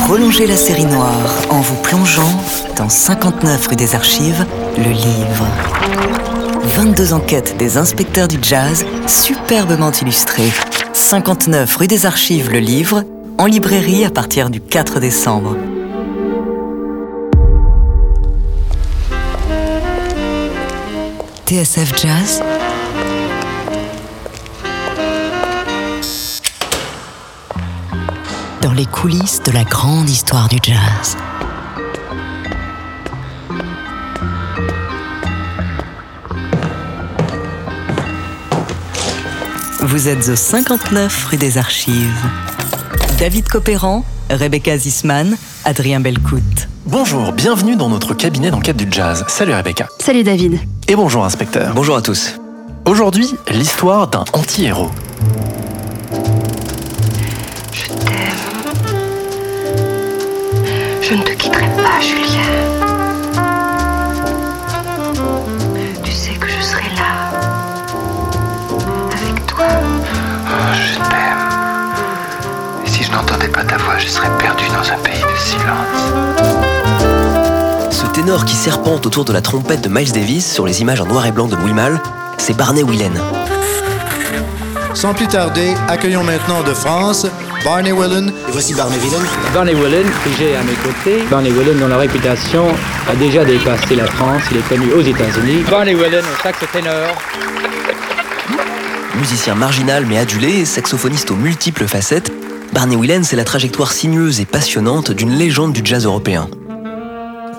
Prolongez la série noire en vous plongeant dans 59 rue des Archives, le livre. 22 enquêtes des inspecteurs du jazz, superbement illustrées. 59 rue des Archives, le livre, en librairie à partir du 4 décembre. TSF Jazz dans les coulisses de la grande histoire du jazz. Vous êtes au 59 rue des Archives. David Copéran, Rebecca Zisman, Adrien Belcout. Bonjour, bienvenue dans notre cabinet d'enquête du jazz. Salut Rebecca. Salut David. Et bonjour inspecteur. Bonjour à tous. Aujourd'hui, l'histoire d'un anti-héros. Pas, Julien. Tu sais que je serai là. Avec toi. Oh, je t'aime. Et si je n'entendais pas ta voix, je serais perdu dans un pays de silence. Ce ténor qui serpente autour de la trompette de Miles Davis sur les images en noir et blanc de Louis Malle, c'est Barney Whelan. Sans plus tarder, accueillons maintenant de France Barney Whelan. Et voici Barney Whelan. Barney Whelan, que j'ai à mes côtés. Barney Whelan, dont la réputation a déjà dépassé la France. Il est connu aux États-Unis. Barney Whelan au sax ténor. Musicien marginal mais adulé, saxophoniste aux multiples facettes, Barney Whelan, c'est la trajectoire sinueuse et passionnante d'une légende du jazz européen.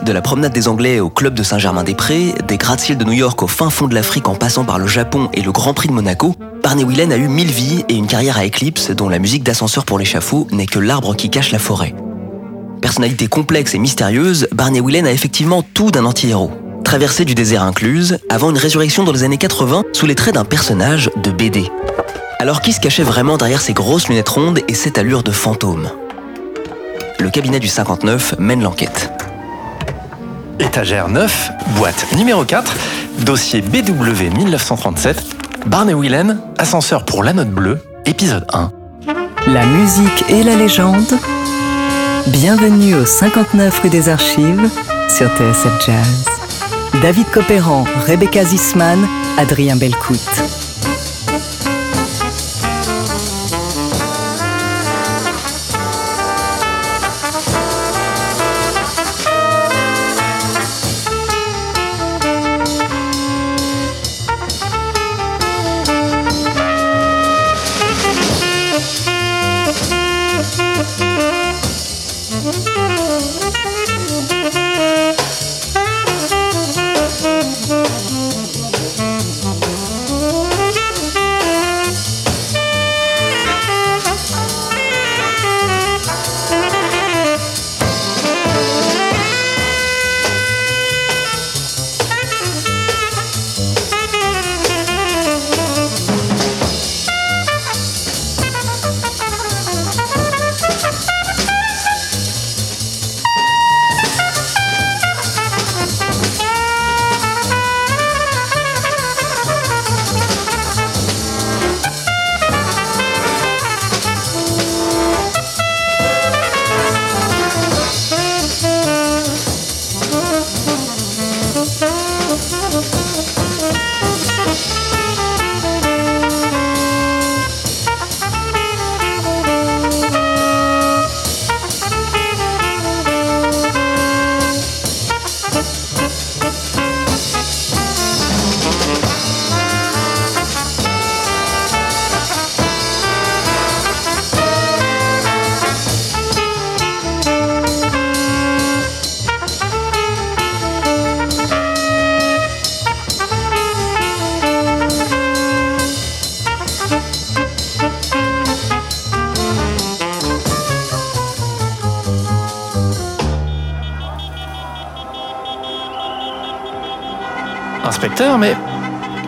De la promenade des Anglais au club de Saint-Germain-des-Prés, des gratte-ciels de New York au fin fond de l'Afrique en passant par le Japon et le Grand Prix de Monaco, Barney Whelan a eu mille vies et une carrière à éclipse dont la musique d'ascenseur pour l'échafaud n'est que l'arbre qui cache la forêt. Personnalité complexe et mystérieuse, Barney Whelan a effectivement tout d'un anti-héros. Traversée du désert incluse, avant une résurrection dans les années 80 sous les traits d'un personnage de BD. Alors qui se cachait vraiment derrière ces grosses lunettes rondes et cette allure de fantôme? Le cabinet du 59 mène l'enquête. Étagère 9, boîte numéro 4, dossier BW 1937, Barney Whelan, ascenseur pour la note bleue, épisode 1. La musique et la légende. Bienvenue au 59 rue des Archives sur TSF Jazz. David Copéran, Rebecca Zisman, Adrien Belcout.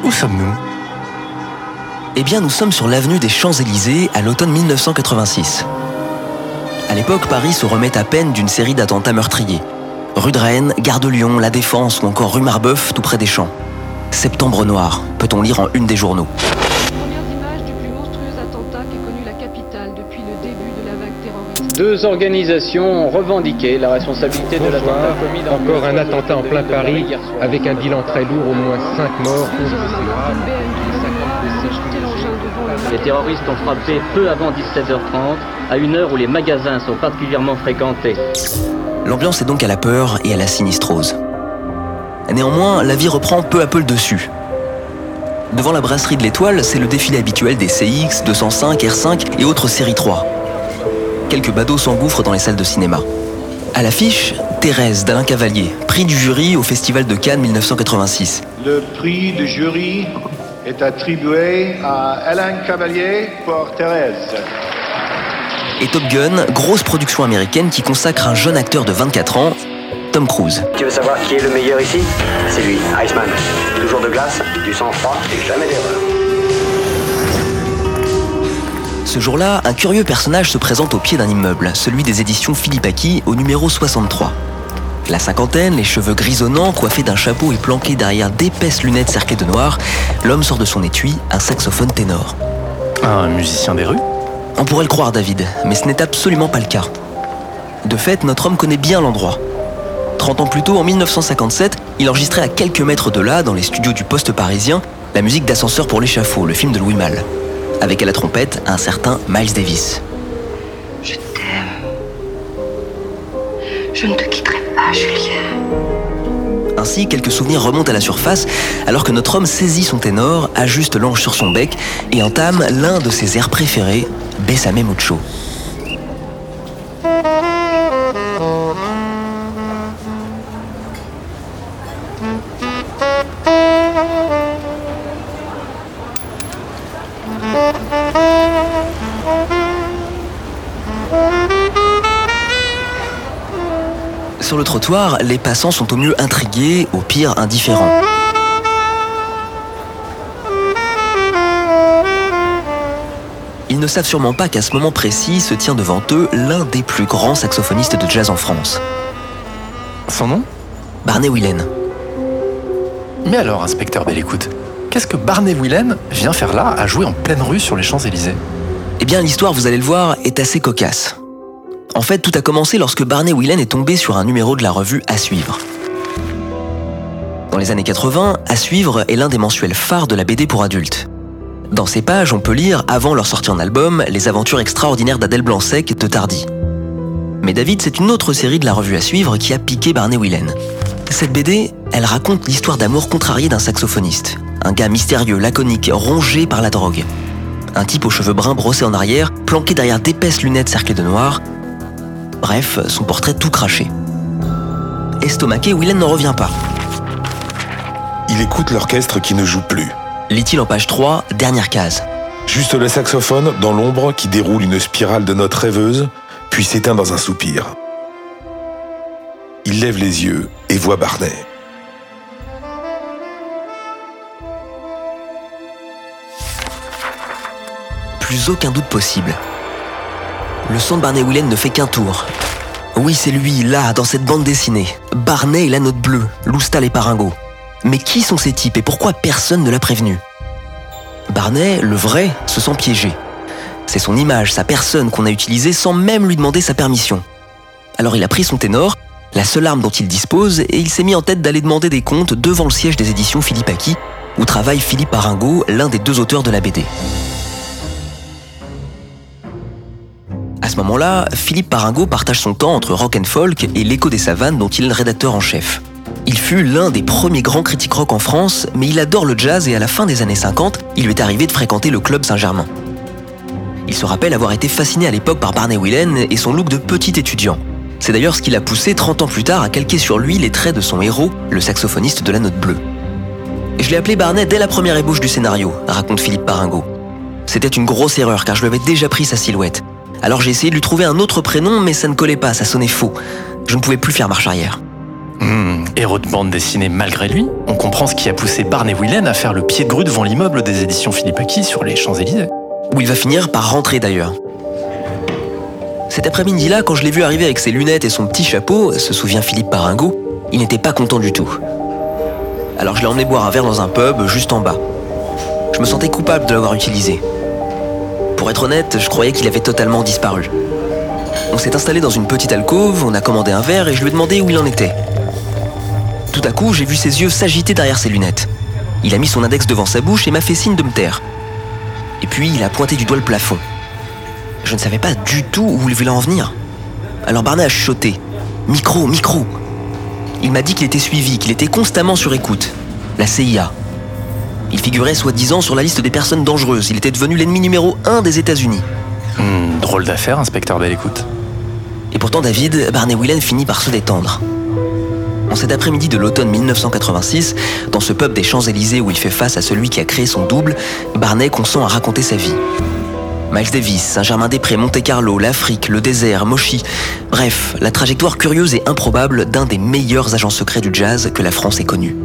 Où sommes-nous? Eh bien, nous sommes sur l'avenue des Champs-Élysées à l'automne 1986. À l'époque, Paris se remet à peine d'une série d'attentats meurtriers. Rue de Rennes, Gare de Lyon, La Défense ou encore rue Marbeuf, tout près des Champs. Septembre noir, peut-on lire en une des journaux. Deux organisations ont revendiqué la responsabilité de l'attentat commis dans Encore un attentat en plein de Paris avec un bilan très lourd, au moins 5 morts. Les terroristes ont frappé peu avant 17h30, à une heure où les magasins sont particulièrement fréquentés. L'ambiance est donc à la peur et à la sinistrose. Néanmoins, la vie reprend peu à peu le dessus. Devant la brasserie de l'Étoile, c'est le défilé habituel des CX, 205, R5 et autres séries 3. Quelques badauds s'engouffrent dans les salles de cinéma. À l'affiche, Thérèse d'Alain Cavalier, prix du jury au Festival de Cannes 1986. Le prix du jury est attribué à Alain Cavalier pour Thérèse. Et Top Gun, grosse production américaine qui consacre un jeune acteur de 24 ans, Tom Cruise. Tu veux savoir qui est le meilleur ici? C'est lui, Iceman. Toujours de glace, du sang-froid et jamais d'erreur. Ce jour-là, un curieux personnage se présente au pied d'un immeuble, celui des éditions Philippe Aki au numéro 63. La cinquantaine, les cheveux grisonnants, coiffés d'un chapeau et planqué derrière d'épaisses lunettes cerclées de noir, l'homme sort de son étui un saxophone ténor. Un musicien des rues? On pourrait le croire, David, mais ce n'est absolument pas le cas. De fait, notre homme connaît bien l'endroit. 30 ans plus tôt, en 1957, il enregistrait à quelques mètres de là, dans les studios du poste parisien, la musique d'Ascenseur pour l'échafaud, le film de Louis Malle. Avec à la trompette un certain Miles Davis. Je t'aime. Je ne te quitterai pas, Julien. Ainsi, quelques souvenirs remontent à la surface alors que notre homme saisit son ténor, ajuste l'ange sur son bec et entame l'un de ses airs préférés, Bessame Mucho. Sur le trottoir, les passants sont au mieux intrigués, au pire indifférents. Ils ne savent sûrement pas qu'à ce moment précis se tient devant eux l'un des plus grands saxophonistes de jazz en France, Son nom? Barney Whelan. Mais alors, inspecteur Belle Écoute, qu'est-ce que Barney Whelan vient faire là à jouer en pleine rue sur les Champs-Élysées? Eh bien, l'histoire, vous allez le voir, est assez cocasse. En fait, tout a commencé lorsque Barney Whelan est tombé sur un numéro de la revue À suivre. Dans les années 80, À suivre est l'un des mensuels phares de la BD pour adultes. Dans ces pages, on peut lire, avant leur sortie en album, les aventures extraordinaires d'Adèle Blanc-Sec de Tardy. Mais David, c'est une autre série de la revue À suivre qui a piqué Barney Whelan. Cette BD, elle raconte l'histoire d'amour contrarié d'un saxophoniste. Un gars mystérieux, laconique, rongé par la drogue. Un type aux cheveux bruns brossés en arrière, planqué derrière d'épaisses lunettes cerclées de noir. Bref, son portrait tout craché. Estomaqué, Whelan n'en revient pas. Il écoute l'orchestre qui ne joue plus. Lit-il en page 3, dernière case. Juste le saxophone dans l'ombre qui déroule une spirale de notes rêveuses, puis s'éteint dans un soupir. Il lève les yeux et voit Barney. Plus aucun doute possible. Le sang de Barney Whelan ne fait qu'un tour. Oui, c'est lui, là, dans cette bande dessinée. Barney et la note bleue, Loustal et Paringo. Mais qui sont ces types et pourquoi personne ne l'a prévenu? Barney, le vrai, se sent piégé. C'est son image, sa personne qu'on a utilisée sans même lui demander sa permission. Alors il a pris son ténor, la seule arme dont il dispose, et il s'est mis en tête d'aller demander des comptes devant le siège des éditions Philippe Aki, où travaille Philippe Paringo, l'un des deux auteurs de la BD. À ce moment-là, Philippe Paringo partage son temps entre rock and folk et l'écho des savanes dont il est le rédacteur en chef. Il fut l'un des premiers grands critiques rock en France, mais il adore le jazz et à la fin des années 50, il lui est arrivé de fréquenter le club Saint-Germain. Il se rappelle avoir été fasciné à l'époque par Barney Whelan et son look de petit étudiant. C'est d'ailleurs ce qui l'a poussé 30 ans plus tard à calquer sur lui les traits de son héros, le saxophoniste de la note bleue. Je l'ai appelé Barney dès la première ébauche du scénario, raconte Philippe Paringo. C'était une grosse erreur car je lui avais déjà pris sa silhouette. Alors j'ai essayé de lui trouver un autre prénom, mais ça ne collait pas, ça sonnait faux. Je ne pouvais plus faire marche arrière. Hmm, héros de bande dessinée malgré lui, on comprend ce qui a poussé Barney Whelan à faire le pied de grue devant l'immeuble des éditions Philippe Aki sur les Champs-Élysées. Où il va finir par rentrer d'ailleurs. Cet après-midi-là, quand je l'ai vu arriver avec ses lunettes et son petit chapeau, se souvient Philippe Paringo, il n'était pas content du tout. Alors je l'ai emmené boire un verre dans un pub juste en bas. Je me sentais coupable de l'avoir utilisé. Pour être honnête, je croyais qu'il avait totalement disparu. On s'est installé dans une petite alcôve, on a commandé un verre et je lui ai demandé où il en était. Tout à coup, j'ai vu ses yeux s'agiter derrière ses lunettes. Il a mis son index devant sa bouche et m'a fait signe de me taire. Et puis, il a pointé du doigt le plafond. Je ne savais pas du tout où il voulait en venir. Alors Barney a chuchoté. Micro, micro. Il m'a dit qu'il était suivi, qu'il était constamment sur écoute. La CIA. Il figurait soi-disant sur la liste des personnes dangereuses. Il était devenu l'ennemi numéro un des États-Unis. Hmm, drôle d'affaire, inspecteur Belle Écoute. Et pourtant, David, Barney Whelan finit par se détendre. En cet après-midi de l'automne 1986, dans ce pub des Champs-Élysées où il fait face à celui qui a créé son double, Barney consent à raconter sa vie. Miles Davis, Saint-Germain-des-Prés, Monte-Carlo, l'Afrique, le désert, Moshi. Bref, la trajectoire curieuse et improbable d'un des meilleurs agents secrets du jazz que la France ait connu.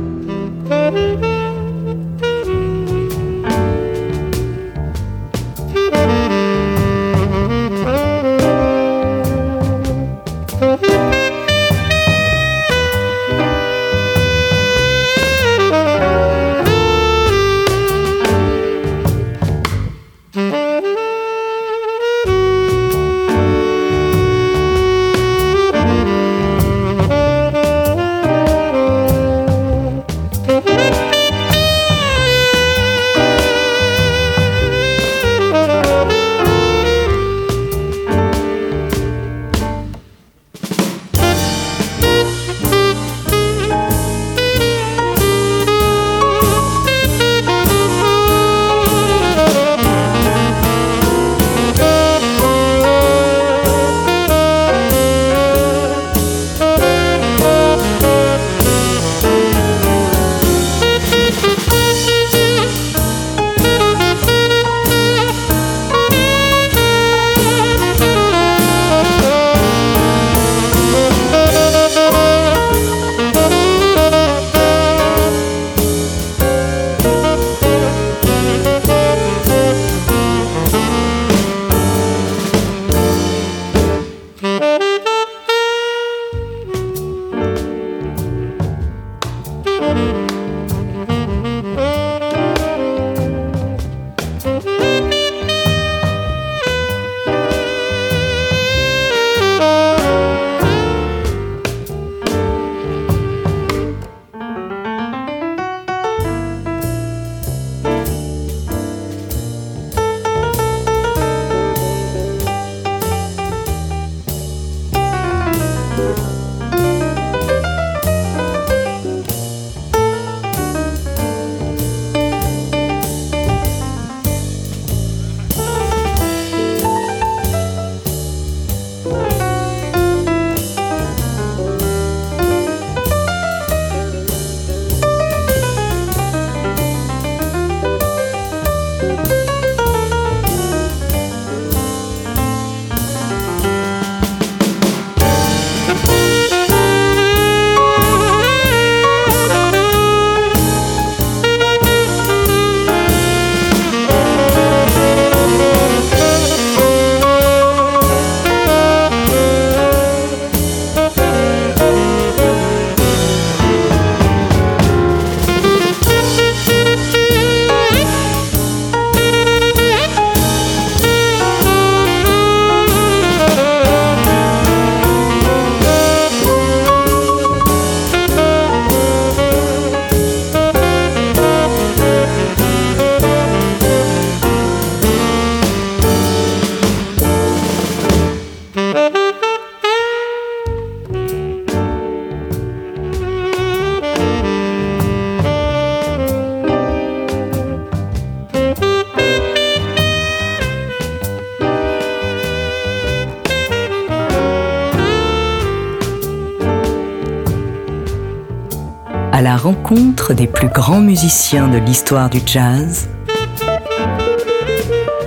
Des plus grands musiciens de l'histoire du jazz.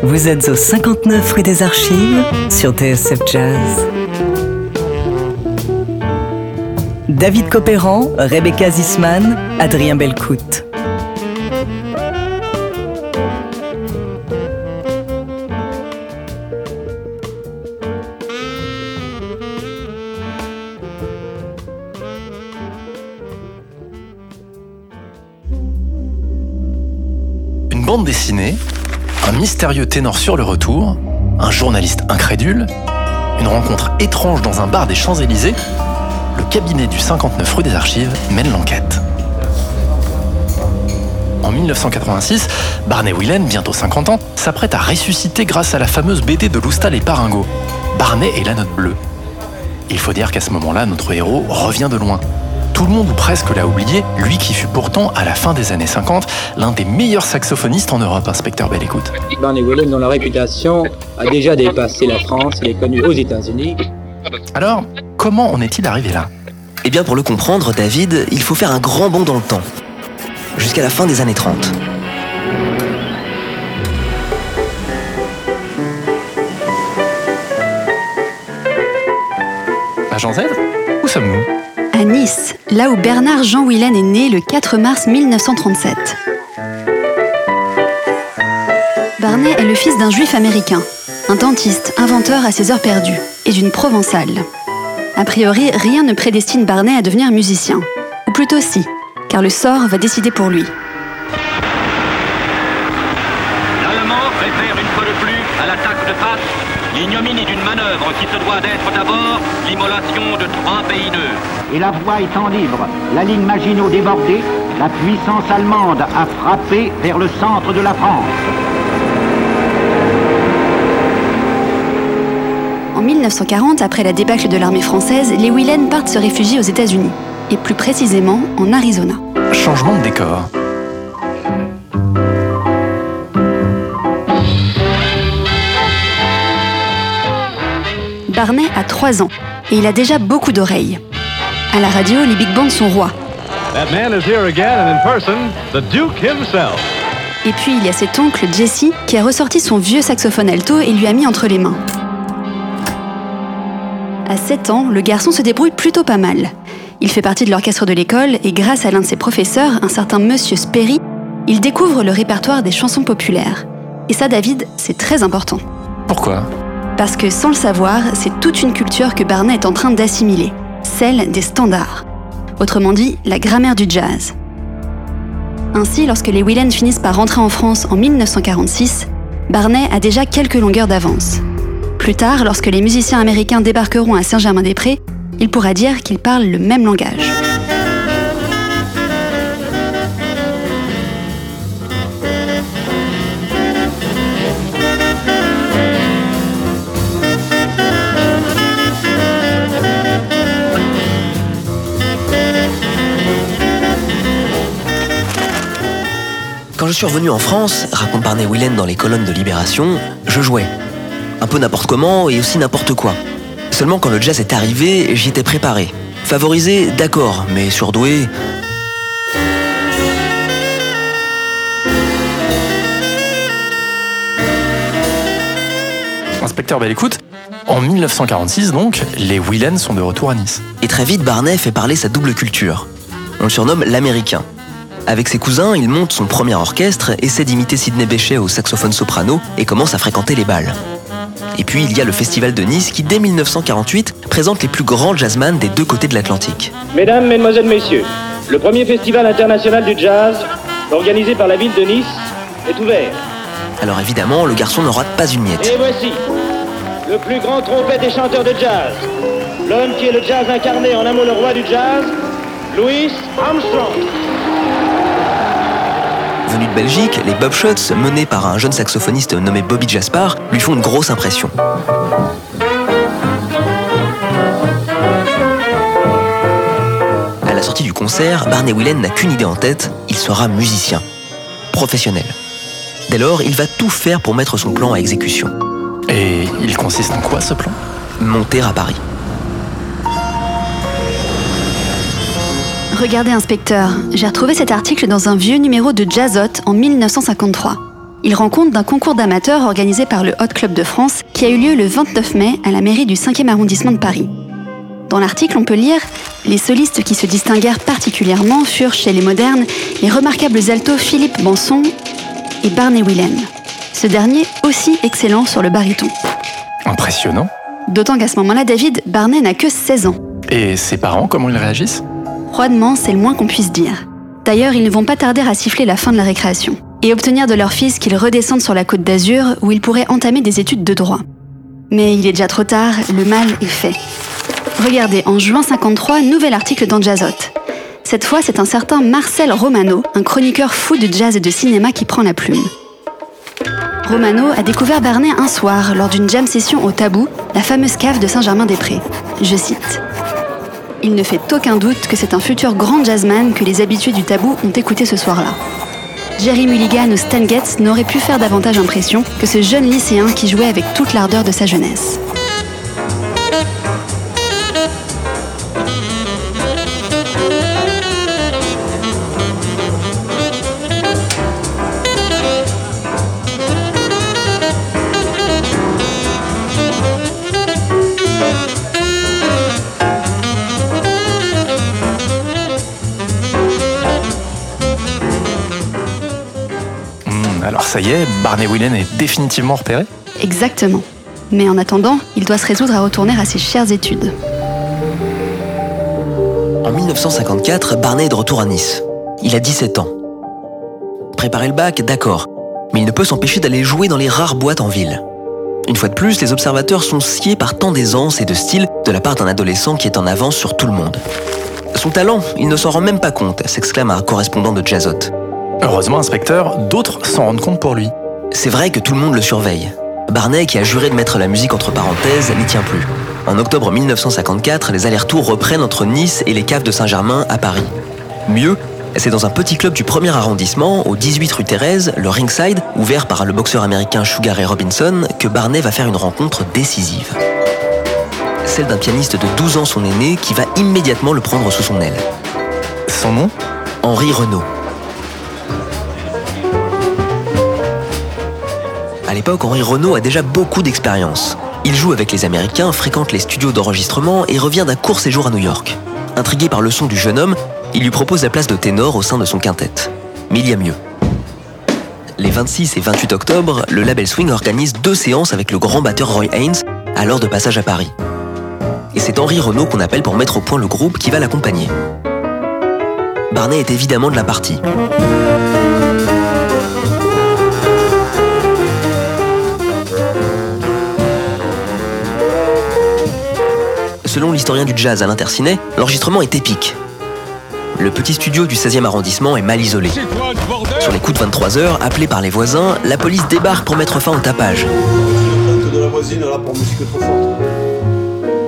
Vous êtes au 59 rue des Archives sur TSF Jazz. David Copéran, Rebecca Zisman, Adrien Belcout. Ténor sur le retour, un journaliste incrédule une rencontre étrange dans un bar des Champs-Élysées, le cabinet du 59 rue des Archives mène l'enquête. En 1986, Barney Whelan, bientôt 50 ans, s'apprête à ressusciter grâce à la fameuse BD de Loustal et Paringo, Barney et la note bleue. Il faut dire qu'à ce moment-là, notre héros revient de loin. Tout le monde ou presque l'a oublié, lui qui fut pourtant, à la fin des années 50, l'un des meilleurs saxophonistes en Europe, inspecteur Belle Écoute. Barney Whelan, dont la réputation a déjà dépassé la France, il est connu aux États-Unis. Alors, comment en est-il arrivé là? Eh bien, pour le comprendre, David, il faut faire un grand bond dans le temps. Jusqu'à la fin des années 30. Agent Z Où sommes-nous? Là où Bernard Jean Whelan est né le 4 mars 1937. Barney est le fils d'un juif américain, un dentiste, inventeur à ses heures perdues, et d'une provençale. A priori, rien ne prédestine Barney à devenir musicien. Ou plutôt si, car le sort va décider pour lui. L'ignominie d'une manœuvre qui se doit d'être d'abord l'immolation de trois pays nœuds. Et la voie étant libre, la ligne Maginot débordée, la puissance allemande a frappé vers le centre de la France. En 1940, après la débâcle de l'armée française, les Whelan partent se réfugier aux États-Unis, et plus précisément en Arizona. Changement de décor. Barney a 3 ans et il a déjà beaucoup d'oreilles. À la radio, les big bands sont rois. That man is here again and in person, the Duke himself. Et puis il y a cet oncle Jesse qui a ressorti son vieux saxophone alto et lui a mis entre les mains. À 7 ans, le garçon se débrouille plutôt pas mal. Il fait partie de l'orchestre de l'école et grâce à l'un de ses professeurs, un certain monsieur Sperry, il découvre le répertoire des chansons populaires. Et ça, David, c'est très important. Pourquoi? Parce que sans le savoir, c'est toute une culture que Barney est en train d'assimiler, celle des standards. Autrement dit, la grammaire du jazz. Ainsi, lorsque les Whelan finissent par rentrer en France en 1946, Barney a déjà quelques longueurs d'avance. Plus tard, lorsque les musiciens américains débarqueront à Saint-Germain-des-Prés, il pourra dire qu'ils parlent le même langage. Quand je suis revenu en France, raconte Barney Whelan dans les colonnes de Libération, je jouais. Un peu n'importe comment et aussi n'importe quoi. Seulement quand le jazz est arrivé, j'y étais préparé. Favorisé, d'accord, mais surdoué. Inspecteur Belle Écoute, en 1946 donc, les Whelan sont de retour à Nice. Et très vite, Barney fait parler sa double culture. On le surnomme l'Américain. Avec ses cousins, il monte son premier orchestre, essaie d'imiter Sidney Bechet au saxophone soprano et commence à fréquenter les balles. Et puis il y a le Festival de Nice qui, dès 1948, présente les plus grands jazzman des deux côtés de l'Atlantique. Mesdames, Mesdemoiselles, Messieurs, le premier festival international du jazz, organisé par la ville de Nice, est ouvert. Alors évidemment, le garçon ne rate pas une miette. Et voici le plus grand trompette et chanteur de jazz, l'homme qui est le jazz incarné en un mot le roi du jazz, Louis Armstrong. Venu de Belgique, les Bob Shots, menés par un jeune saxophoniste nommé Bobby Jaspar, lui font une grosse impression. À la sortie du concert, Barney Whelan n'a qu'une idée en tête, il sera musicien. Professionnel. Dès lors, il va tout faire pour mettre son plan à exécution. Et il consiste en quoi ce plan? Monter à Paris. Regardez, inspecteur, j'ai retrouvé cet article dans un vieux numéro de Jazzot en 1953. Il rend compte d'un concours d'amateurs organisé par le Hot Club de France qui a eu lieu le 29 mai à la mairie du 5e arrondissement de Paris. Dans l'article, on peut lire Les solistes qui se distinguèrent particulièrement furent chez les modernes les remarquables altos Philippe Banson et Barney Whelan. Ce dernier aussi excellent sur le baryton. Impressionnant. D'autant qu'à ce moment-là, David, Barney n'a que 16 ans. Et ses parents, comment ils réagissent? Froidement, c'est le moins qu'on puisse dire. D'ailleurs, ils ne vont pas tarder à siffler la fin de la récréation et obtenir de leur fils qu'il redescende sur la côte d'Azur où il pourrait entamer des études de droit. Mais il est déjà trop tard, le mal est fait. Regardez, en juin 53, nouvel article dans Jazzot. Cette fois, c'est un certain Marcel Romano, un chroniqueur fou de jazz et de cinéma qui prend la plume. Romano a découvert Barnet un soir lors d'une jam session au Tabou, la fameuse cave de Saint-Germain-des-Prés. Je cite Il ne fait aucun doute que c'est un futur grand jazzman que les habitués du Tabou ont écouté ce soir-là. Jerry Mulligan ou Stan Getz n'auraient pu faire davantage impression que ce jeune lycéen qui jouait avec toute l'ardeur de sa jeunesse. Alors ça y est, Barney Whelan est définitivement repéré Exactement. Mais en attendant, il doit se résoudre à retourner à ses chères études. En 1954, Barney est de retour à Nice. Il a 17 ans. Préparer le bac, d'accord, mais il ne peut s'empêcher d'aller jouer dans les rares boîtes en ville. Une fois de plus, les observateurs sont sciés par tant d'aisance et de style de la part d'un adolescent qui est en avance sur tout le monde. Son talent, il ne s'en rend même pas compte, s'exclame un correspondant de Jazzot. Heureusement, inspecteur, d'autres s'en rendent compte pour lui. C'est vrai que tout le monde le surveille. Barney, qui a juré de mettre la musique entre parenthèses, n'y tient plus. En octobre 1954, les allers-retours reprennent entre Nice et les caves de Saint-Germain à Paris. Mieux, c'est dans un petit club du premier arrondissement, au 18 rue Thérèse, le Ringside, ouvert par le boxeur américain Sugar Ray Robinson, que Barney va faire une rencontre décisive. Celle d'un pianiste de 12 ans son aîné qui va immédiatement le prendre sous son aile. Son nom? Henri Renaud. L'époque, Henri Renaud a déjà beaucoup d'expérience. Il joue avec les Américains, fréquente les studios d'enregistrement et revient d'un court séjour à New York. Intrigué par le son du jeune homme, il lui propose la place de ténor au sein de son quintet. Mais il y a mieux. Les 26 et 28 octobre, le label Swing organise deux séances avec le grand batteur Roy Haynes, alors de passage à Paris. Et c'est Henri Renaud qu'on appelle pour mettre au point le groupe qui va l'accompagner. Barney est évidemment de la partie. L'historien du jazz Alain Tercinet, l'enregistrement est épique. Le petit studio du 16e arrondissement est mal isolé. Sur les coups de 23 heures, appelé par les voisins, la police débarque pour mettre fin au tapage.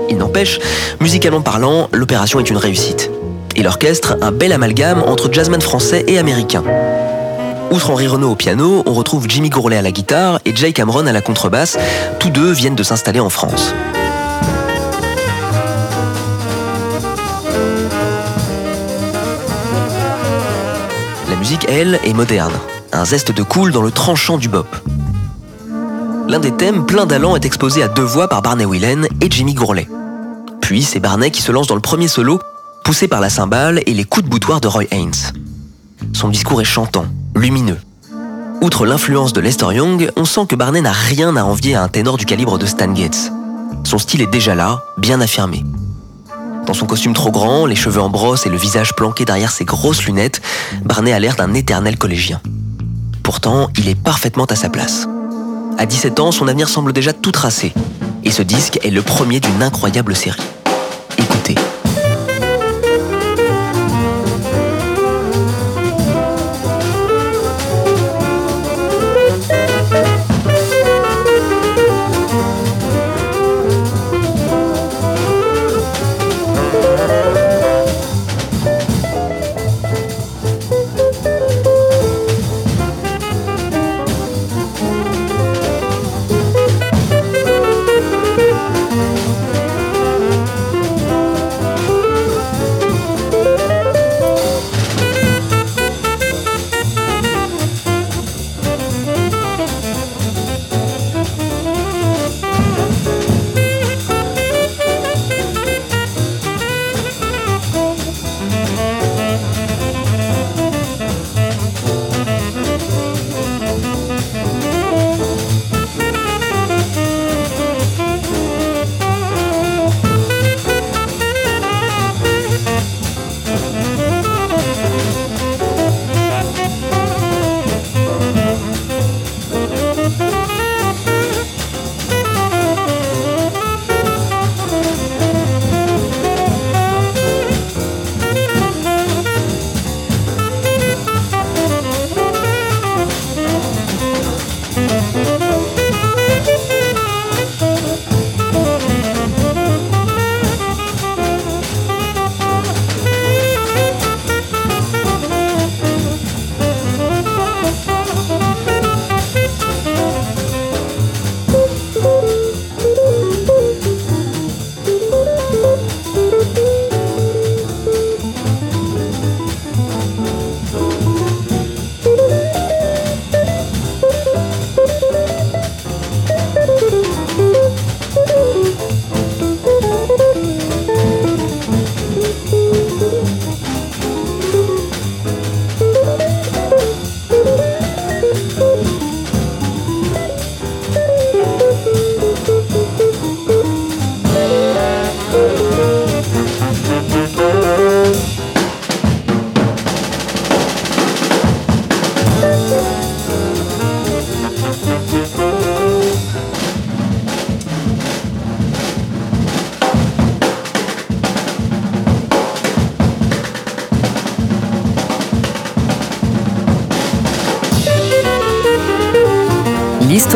Il n'empêche, musicalement parlant, l'opération est une réussite. Et l'orchestre, un bel amalgame entre jazzman français et américain. Outre Henri Renaud au piano, on retrouve Jimmy Gourlet à la guitare et Jay Cameron à la contrebasse. Tous deux viennent de s'installer en France. Musique, elle, est moderne. Un zeste de cool dans le tranchant du bop. L'un des thèmes, plein d'allant, est exposé à deux voix par Barney Whelan et Jimmy Gourlet. Puis c'est Barney qui se lance dans le premier solo, poussé par la cymbale et les coups de boutoir de Roy Haynes. Son discours est chantant, lumineux. Outre l'influence de Lester Young, on sent que Barney n'a rien à envier à un ténor du calibre de Stan Getz. Son style est déjà là, bien affirmé. Dans son costume trop grand, les cheveux en brosse et le visage planqué derrière ses grosses lunettes, Barney a l'air d'un éternel collégien. Pourtant, il est parfaitement à sa place. À 17 ans, son avenir semble déjà tout tracé. Et ce disque est le premier d'une incroyable série. Écoutez.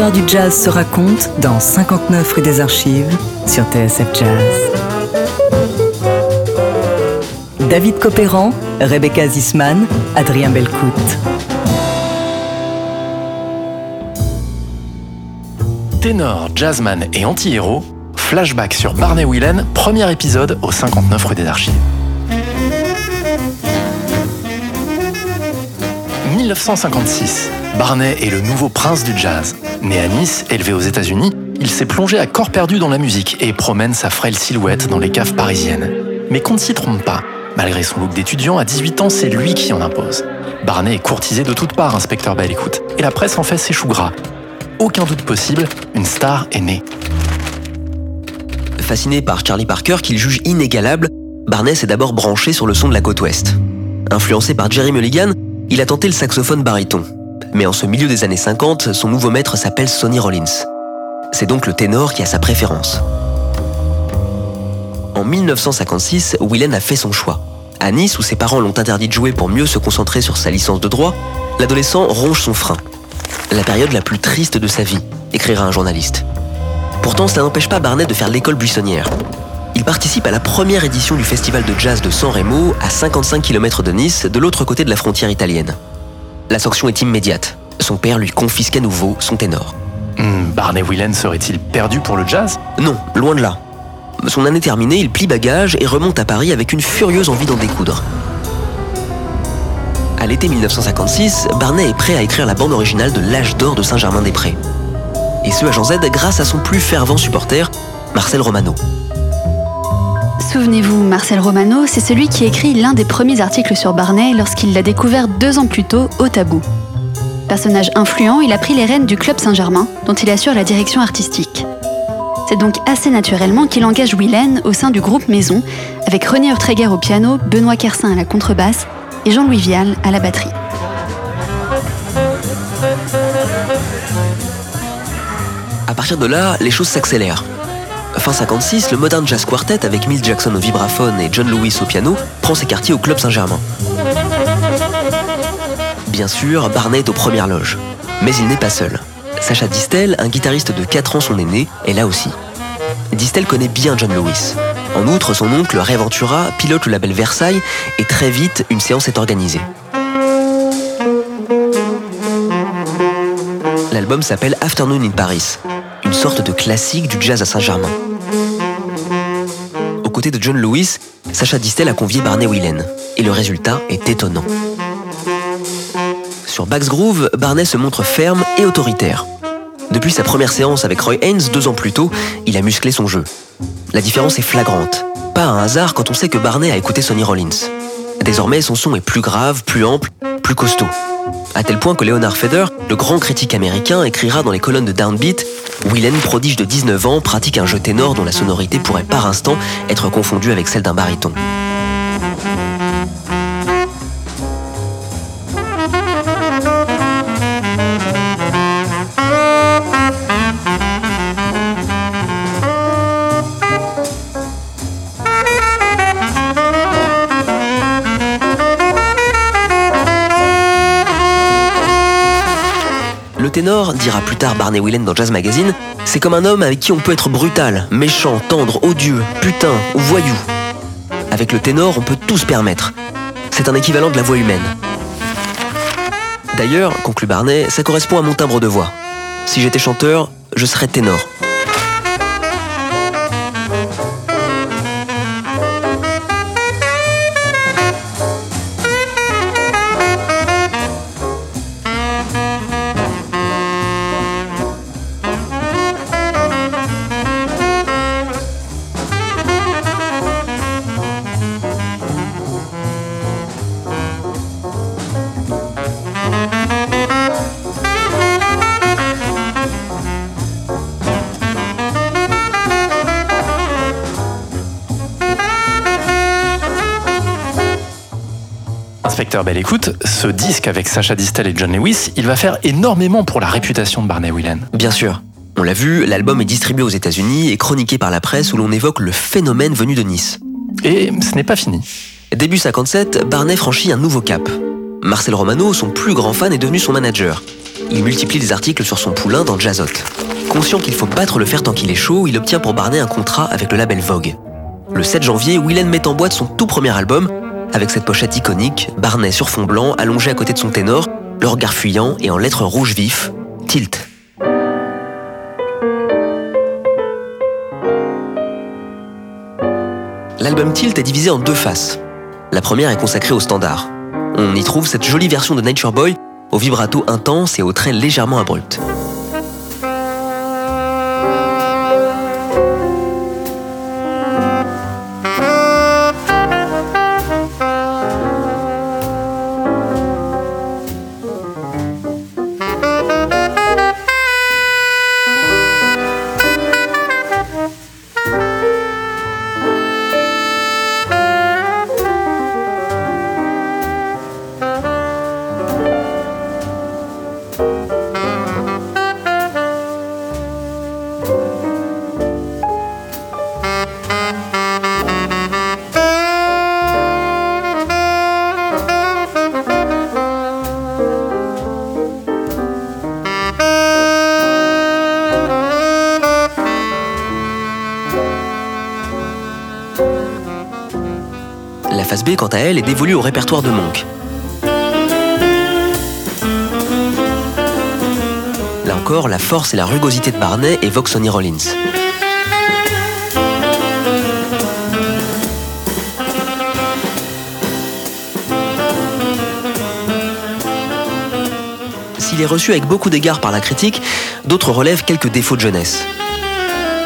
L'histoire du jazz se raconte dans 59 rue des Archives sur TSF Jazz. David Copéran, Rebecca Zisman, Adrien Belcout. Ténor, jazzman et anti-héros, flashback sur Barney Whelan, premier épisode au 59 rue des Archives. 1956. Barney est le nouveau prince du jazz. Né à Nice, élevé aux États-Unis, il s'est plongé à corps perdu dans la musique et promène sa frêle silhouette dans les caves parisiennes. Mais qu'on ne s'y trompe pas. Malgré son look d'étudiant, à 18 ans, c'est lui qui en impose. Barney est courtisé de toutes parts, inspecteur Bell écoute, et la presse en fait ses gras. Aucun doute possible, une star est née. Fasciné par Charlie Parker qu'il juge inégalable, Barney s'est d'abord branché sur le son de la côte ouest. Influencé par Jerry Mulligan, il a tenté le saxophone baryton. Mais en ce milieu des années 50, son nouveau maître s'appelle Sonny Rollins. C'est donc le ténor qui a sa préférence. En 1956, Willen a fait son choix. À Nice, où ses parents l'ont interdit de jouer pour mieux se concentrer sur sa licence de droit, l'adolescent ronge son frein. La période la plus triste de sa vie, écrira un journaliste. Pourtant, cela n'empêche pas Barnet de faire l'école buissonnière. Il participe à la première édition du festival de jazz de San Remo, à 55 km de Nice, de l'autre côté de la frontière italienne. La sanction est immédiate. Son père lui confisque à nouveau son ténor. Hmm, Barney Whelan serait-il perdu pour le jazz? Non, loin de là. Son année terminée, il plie bagage et remonte à Paris avec une furieuse envie d'en découdre. À l'été 1956, Barnet est prêt à écrire la bande originale de L'âge d'or de Saint-Germain-des-Prés. Et ce à Jean Z grâce à son plus fervent supporter, Marcel Romano. Souvenez-vous, Marcel Romano, c'est celui qui écrit l'un des premiers articles sur Barnet lorsqu'il l'a découvert deux ans plus tôt au Tabou. Personnage influent, il a pris les rênes du Club Saint-Germain, dont il assure la direction artistique. C'est donc assez naturellement qu'il engage Willen au sein du groupe Maison, avec René Ortreger au piano, Benoît Kersin à la contrebasse et Jean-Louis Vial à la batterie. À partir de là, les choses s'accélèrent. Fin 56, le Modern Jazz Quartet avec Mill Jackson au vibraphone et John Lewis au piano prend ses quartiers au Club Saint-Germain. Bien sûr, Barnett est aux premières loges. Mais il n'est pas seul. Sacha Distel, un guitariste de 4 ans son aîné, est là aussi. Distel connaît bien John Lewis. En outre, son oncle, Ray Ventura, pilote le label Versailles et très vite, une séance est organisée. L'album s'appelle Afternoon in Paris, une sorte de classique du jazz à Saint-Germain. De John Lewis, Sacha Distel a convié Barney Whelan, et le résultat est étonnant. Sur Bax Groove, Barney se montre ferme et autoritaire. Depuis sa première séance avec Roy Haynes deux ans plus tôt, il a musclé son jeu. La différence est flagrante. Pas un hasard quand on sait que Barney a écouté Sonny Rollins. Désormais, son son est plus grave, plus ample, plus costaud. À tel point que Leonard Feder, le grand critique américain, écrira dans les colonnes de Downbeat Willen, prodige de 19 ans, pratique un jeu ténor dont la sonorité pourrait par instant être confondue avec celle d'un baryton. Ténor, dira plus tard Barney Whelan dans Jazz Magazine, c'est comme un homme avec qui on peut être brutal, méchant, tendre, odieux, putain ou voyou. Avec le ténor, on peut tout se permettre. C'est un équivalent de la voix humaine. D'ailleurs, conclut Barney, ça correspond à mon timbre de voix. Si j'étais chanteur, je serais ténor. Belle écoute, ce disque avec Sacha Distel et John Lewis, il va faire énormément pour la réputation de Barney Whelan. Bien sûr. On l'a vu, l'album est distribué aux États-Unis et chroniqué par la presse où l'on évoque le phénomène venu de Nice. Et ce n'est pas fini. Début 57, Barney franchit un nouveau cap. Marcel Romano, son plus grand fan, est devenu son manager. il multiplie les articles sur son poulain dans Jazzot. Conscient qu'il faut battre le fer tant qu'il est chaud, il obtient pour Barnet un contrat avec le label Vogue. Le 7 janvier, Willen met en boîte son tout premier album, avec cette pochette iconique, Barnet sur fond blanc, allongé à côté de son ténor, le regard fuyant et en lettres rouges vifs, Tilt. L'album Tilt est divisé en deux faces. La première est consacrée au standard. On y trouve cette jolie version de Nature Boy au vibrato intense et aux traits légèrement abrupts. La face B, quant à elle, est dévolue au répertoire de Monk. La force et la rugosité de Barnet évoquent Sonny Rollins. S'il est reçu avec beaucoup d'égards par la critique, d'autres relèvent quelques défauts de jeunesse.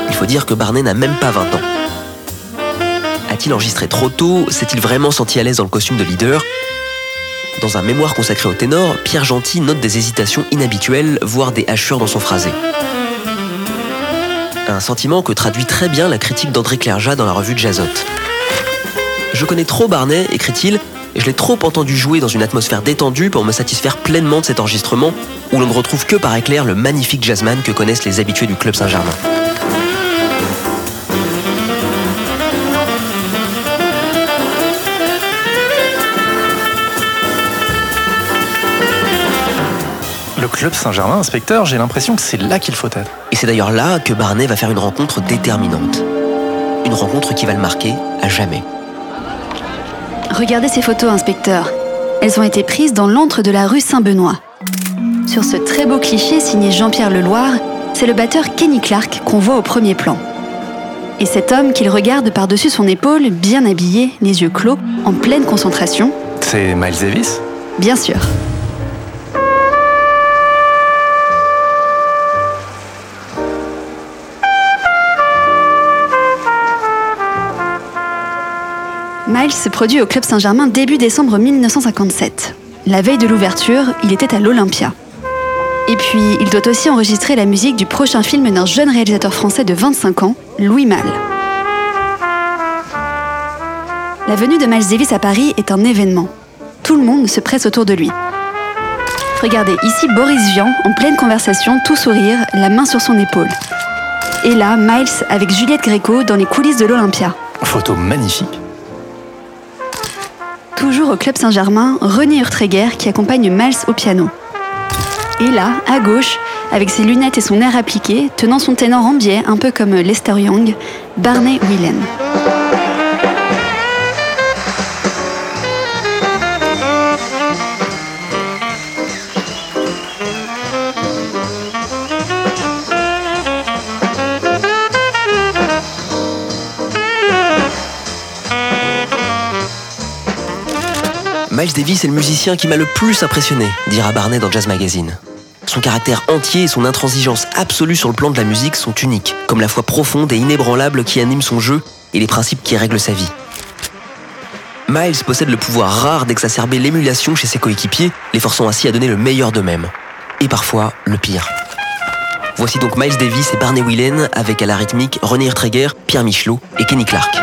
Il faut dire que Barnet n'a même pas 20 ans. A-t-il enregistré trop tôt? S'est-il vraiment senti à l'aise dans le costume de leader? Dans un mémoire consacré au ténor, Pierre Gentil note des hésitations inhabituelles, voire des hachures dans son phrasé. Un sentiment que traduit très bien la critique d'André Clerjat dans la revue de Jazzot. Je connais trop Barnet, écrit-il, et je l'ai trop entendu jouer dans une atmosphère détendue pour me satisfaire pleinement de cet enregistrement, où l'on ne retrouve que par éclair le magnifique jazzman que connaissent les habitués du Club Saint-Germain. Club Saint-Germain, inspecteur, j'ai l'impression que c'est là qu'il faut être. Et c'est d'ailleurs là que Barnet va faire une rencontre déterminante. Une rencontre qui va le marquer à jamais. Regardez ces photos, inspecteur. Elles ont été prises dans l'antre de la rue Saint-Benoît. Sur ce très beau cliché signé Jean-Pierre Leloir, c'est le batteur Kenny Clark qu'on voit au premier plan. Et cet homme qu'il regarde par-dessus son épaule, bien habillé, les yeux clos, en pleine concentration, C'est Miles Davis? Bien sûr. Miles se produit au Club Saint-Germain début décembre 1957. La veille de l'ouverture, il était à l'Olympia. Et puis, il doit aussi enregistrer la musique du prochain film d'un jeune réalisateur français de 25 ans, Louis Malle. La venue de Miles Davis à Paris est un événement. Tout le monde se presse autour de lui. Regardez, ici Boris Vian, en pleine conversation, tout sourire, la main sur son épaule. Et là, Miles avec Juliette Gréco dans les coulisses de l'Olympia. Photo magnifique. Toujours au Club Saint-Germain, René Urtreger qui accompagne Miles au piano. Et là, à gauche, avec ses lunettes et son air appliqué, tenant son ténor en biais, un peu comme Lester Young, Barney Whelan. Miles Davis est le musicien qui m'a le plus impressionné, dira Barnet dans Jazz Magazine. Son caractère entier et son intransigeance absolue sur le plan de la musique sont uniques, comme la foi profonde et inébranlable qui anime son jeu et les principes qui règlent sa vie. Miles possède le pouvoir rare d'exacerber l'émulation chez ses coéquipiers, les forçant ainsi à donner le meilleur d'eux-mêmes. Et parfois, le pire. Voici donc Miles Davis et Barney Whelan avec à la rythmique René Traeger, Pierre Michelot et Kenny Clark.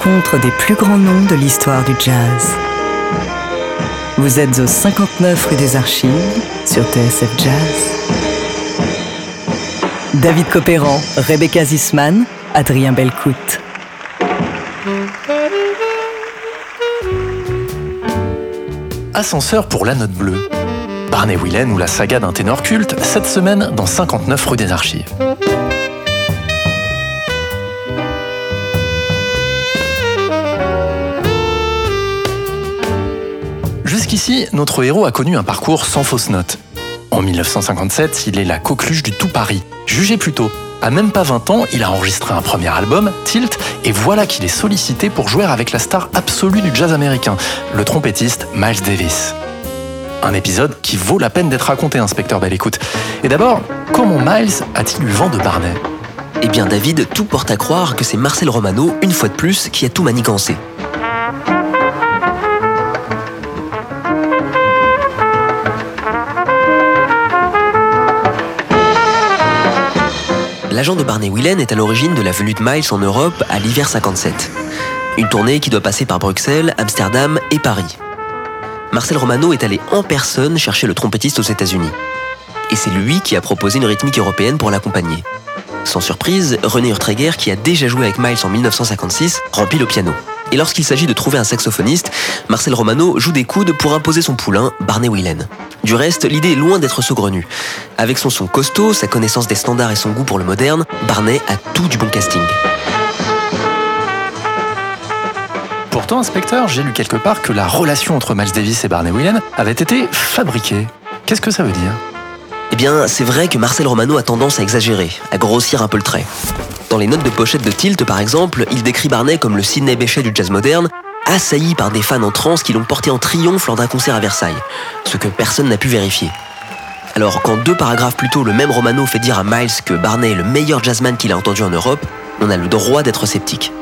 Rencontre des plus grands noms de l'histoire du jazz. Vous êtes au 59 rue des Archives sur TSF Jazz. David Copéran, Rebecca Zisman, Adrien Belcout. Ascenseur pour la note bleue. Barney Whelan ou la saga d'un ténor culte, cette semaine dans 59 rue des Archives. Jusqu'ici, notre héros a connu un parcours sans fausse note. En 1957, il est la coqueluche du tout Paris, jugé plus tôt. À même pas 20 ans, il a enregistré un premier album, Tilt, et voilà qu'il est sollicité pour jouer avec la star absolue du jazz américain, le trompettiste Miles Davis. Un épisode qui vaut la peine d'être raconté, inspecteur Belle Écoute. Et d'abord, comment Miles a-t-il eu vent de Barney? Eh bien David, tout porte à croire que c'est Marcel Romano, une fois de plus, qui a tout manigancé. L'agent de Barney Whelan est à l'origine de la venue de Miles en Europe à l'hiver 57. Une tournée qui doit passer par Bruxelles, Amsterdam et Paris. Marcel Romano est allé en personne chercher le trompettiste aux États-Unis. Et c'est lui qui a proposé une rythmique européenne pour l'accompagner. Sans surprise, René Urtreger, qui a déjà joué avec Miles en 1956, remplit le piano. Et lorsqu'il s'agit de trouver un saxophoniste, Marcel Romano joue des coudes pour imposer son poulain, Barney Whelan. Du reste, l'idée est loin d'être saugrenue. Avec son son costaud, sa connaissance des standards et son goût pour le moderne, Barney a tout du bon casting. Pourtant, inspecteur, j'ai lu quelque part que la relation entre Miles Davis et Barney Whelan avait été fabriquée. Qu'est-ce que ça veut dire? Eh bien, c'est vrai que Marcel Romano a tendance à exagérer, à grossir un peu le trait. Dans les notes de pochette de Tilt, par exemple, il décrit Barney comme le Sidney Bechet du jazz moderne, assailli par des fans en transe qui l'ont porté en triomphe lors d'un concert à Versailles, ce que personne n'a pu vérifier. Alors, quand deux paragraphes plus tôt, le même Romano fait dire à Miles que Barney est le meilleur jazzman qu'il a entendu en Europe, on a le droit d'être sceptique.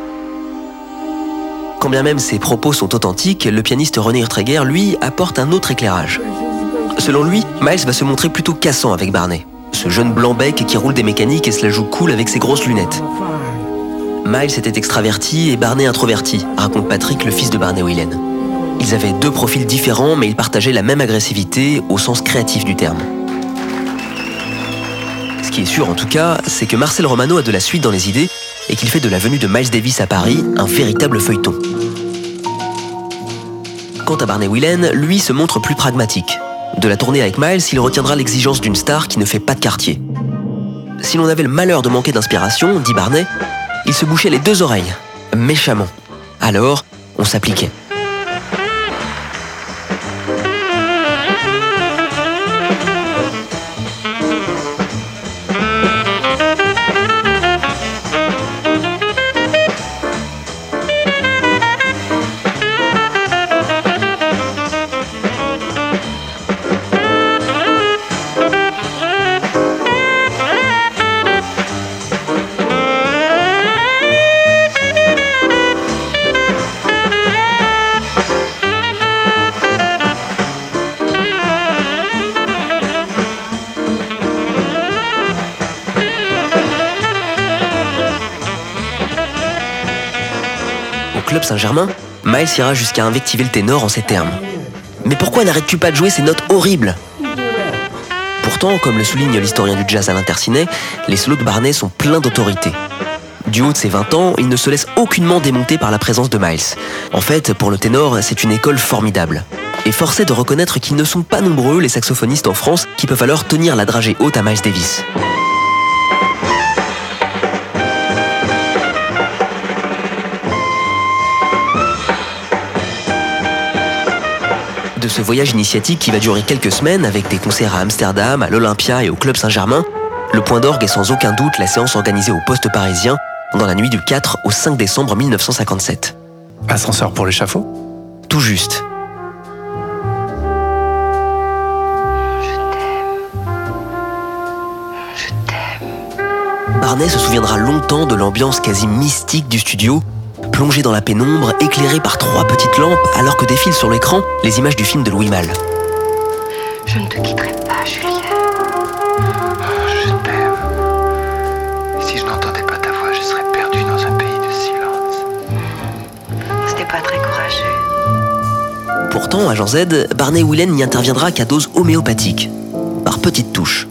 Quand bien même ses propos sont authentiques, le pianiste René Urtreger, lui, apporte un autre éclairage. Selon lui, Miles va se montrer plutôt cassant avec Barney, ce jeune blanc-bec qui roule des mécaniques et se la joue cool avec ses grosses lunettes. Miles était extraverti et Barney introverti, raconte Patrick, le fils de Barney Whelan. Ils avaient deux profils différents, mais ils partageaient la même agressivité au sens créatif du terme. Ce qui est sûr en tout cas, c'est que Marcel Romano a de la suite dans les idées et qu'il fait de la venue de Miles Davis à Paris un véritable feuilleton. Quant à Barney Whelan, lui se montre plus pragmatique. De la tournée avec Miles, il retiendra l'exigence d'une star qui ne fait pas de quartier. Si l'on avait le malheur de manquer d'inspiration, dit Barney, il se bouchait les deux oreilles, méchamment. Alors, on s'appliquait. Saint-Germain, Miles ira jusqu'à invectiver le ténor en ces termes. Mais pourquoi n'arrêtes-tu pas de jouer ces notes horribles? Pourtant, comme le souligne l'historien du jazz Alain Tercinet, les solos de Barney sont pleins d'autorité. Du haut de ses 20 ans, il ne se laisse aucunement démonter par la présence de Miles. En fait, pour le ténor, c'est une école formidable. Et forcé de reconnaître qu'ils ne sont pas nombreux les saxophonistes en France qui peuvent alors tenir la dragée haute à Miles Davis. De ce voyage initiatique qui va durer quelques semaines avec des concerts à Amsterdam, à l'Olympia et au Club Saint-Germain, le point d'orgue est sans aucun doute la séance organisée au poste parisien dans la nuit du 4 au 5 décembre 1957. Ascenseur pour l'échafaud? Tout juste. Barney se souviendra longtemps de l'ambiance quasi mystique du studio, plongé dans la pénombre, éclairé par trois petites lampes, alors que défilent sur l'écran les images du film de Louis Malle. Je ne te quitterai pas, Julien. Je t'aime. Si je n'entendais pas ta voix, je serais perdu dans un pays de silence. C'était pas très courageux. Pourtant, à Jean Z, Barney Whelan n'y interviendra qu'à dose homéopathique, par petites touches.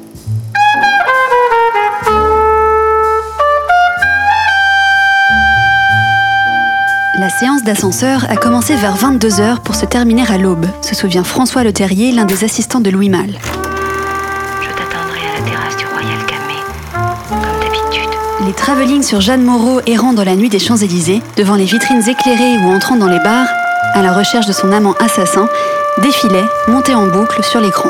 La séance d'ascenseur a commencé vers 22h pour se terminer à l'aube, se souvient François Le Terrier, l'un des assistants de Louis Malle. Je t'attendrai à la terrasse du Royal Camé, comme d'habitude. Les travelling sur Jeanne Moreau errant dans la nuit des Champs-Élysées, devant les vitrines éclairées ou entrant dans les bars, à la recherche de son amant assassin, défilaient, montés en boucle sur l'écran.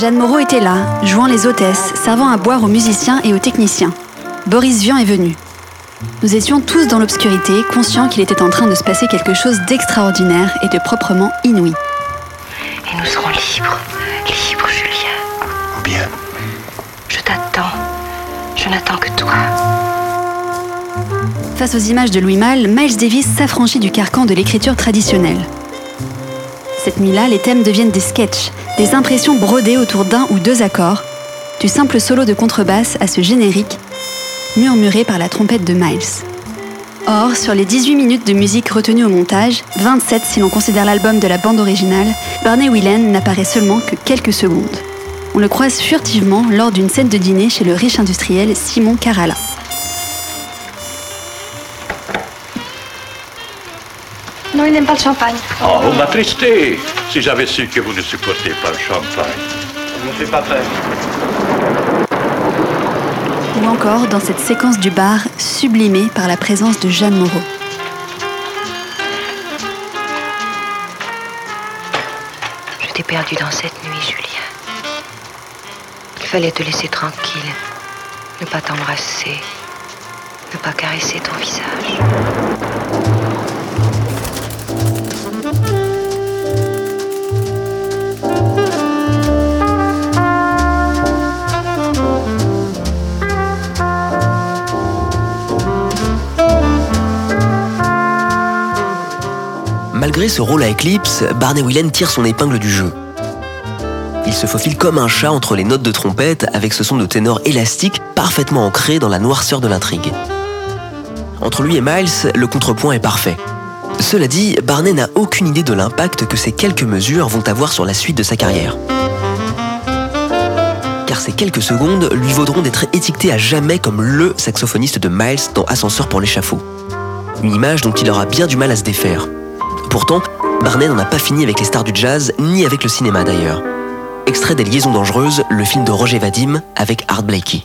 Jeanne Moreau était là, jouant les hôtesses, servant à boire aux musiciens et aux techniciens. Boris Vian est venu. Nous étions tous dans l'obscurité, conscients qu'il était en train de se passer quelque chose d'extraordinaire et de proprement inouï. Et nous serons libres. Libres, Julien. Ou bien Je t'attends. Je n'attends que toi. Face aux images de Louis Malle, Miles Davis s'affranchit du carcan de l'écriture traditionnelle. Cette nuit-là, les thèmes deviennent des sketchs, des impressions brodées autour d'un ou deux accords, du simple solo de contrebasse à ce générique, murmuré par la trompette de Miles. Or, sur les 18 minutes de musique retenues au montage, 27 si l'on considère l'album de la bande originale, Barney Whelan n'apparaît seulement que quelques secondes. On le croise furtivement lors d'une scène de dîner chez le riche industriel Simon Carala. Non, il n'aime pas le champagne. Oh, vous m'attristez si j'avais su que vous ne supportez pas le champagne. Je ne me pas peur. Ou encore dans cette séquence du bar sublimée par la présence de Jeanne Moreau. Je t'ai perdu dans cette nuit, Julien. Il fallait te laisser tranquille. Ne pas t'embrasser. Ne pas caresser ton visage. Malgré ce rôle à éclipse, Barney Whelan tire son épingle du jeu. Il se faufile comme un chat entre les notes de trompette avec ce son de ténor élastique parfaitement ancré dans la noirceur de l'intrigue. Entre lui et Miles, le contrepoint est parfait. Cela dit, Barney n'a aucune idée de l'impact que ces quelques mesures vont avoir sur la suite de sa carrière. Car ces quelques secondes lui vaudront d'être étiqueté à jamais comme LE saxophoniste de Miles dans Ascenseur pour l'échafaud. Une image dont il aura bien du mal à se défaire. Pourtant, Barney n'en a pas fini avec les stars du jazz, ni avec le cinéma d'ailleurs. Extrait des Liaisons dangereuses, le film de Roger Vadim avec Art Blakey.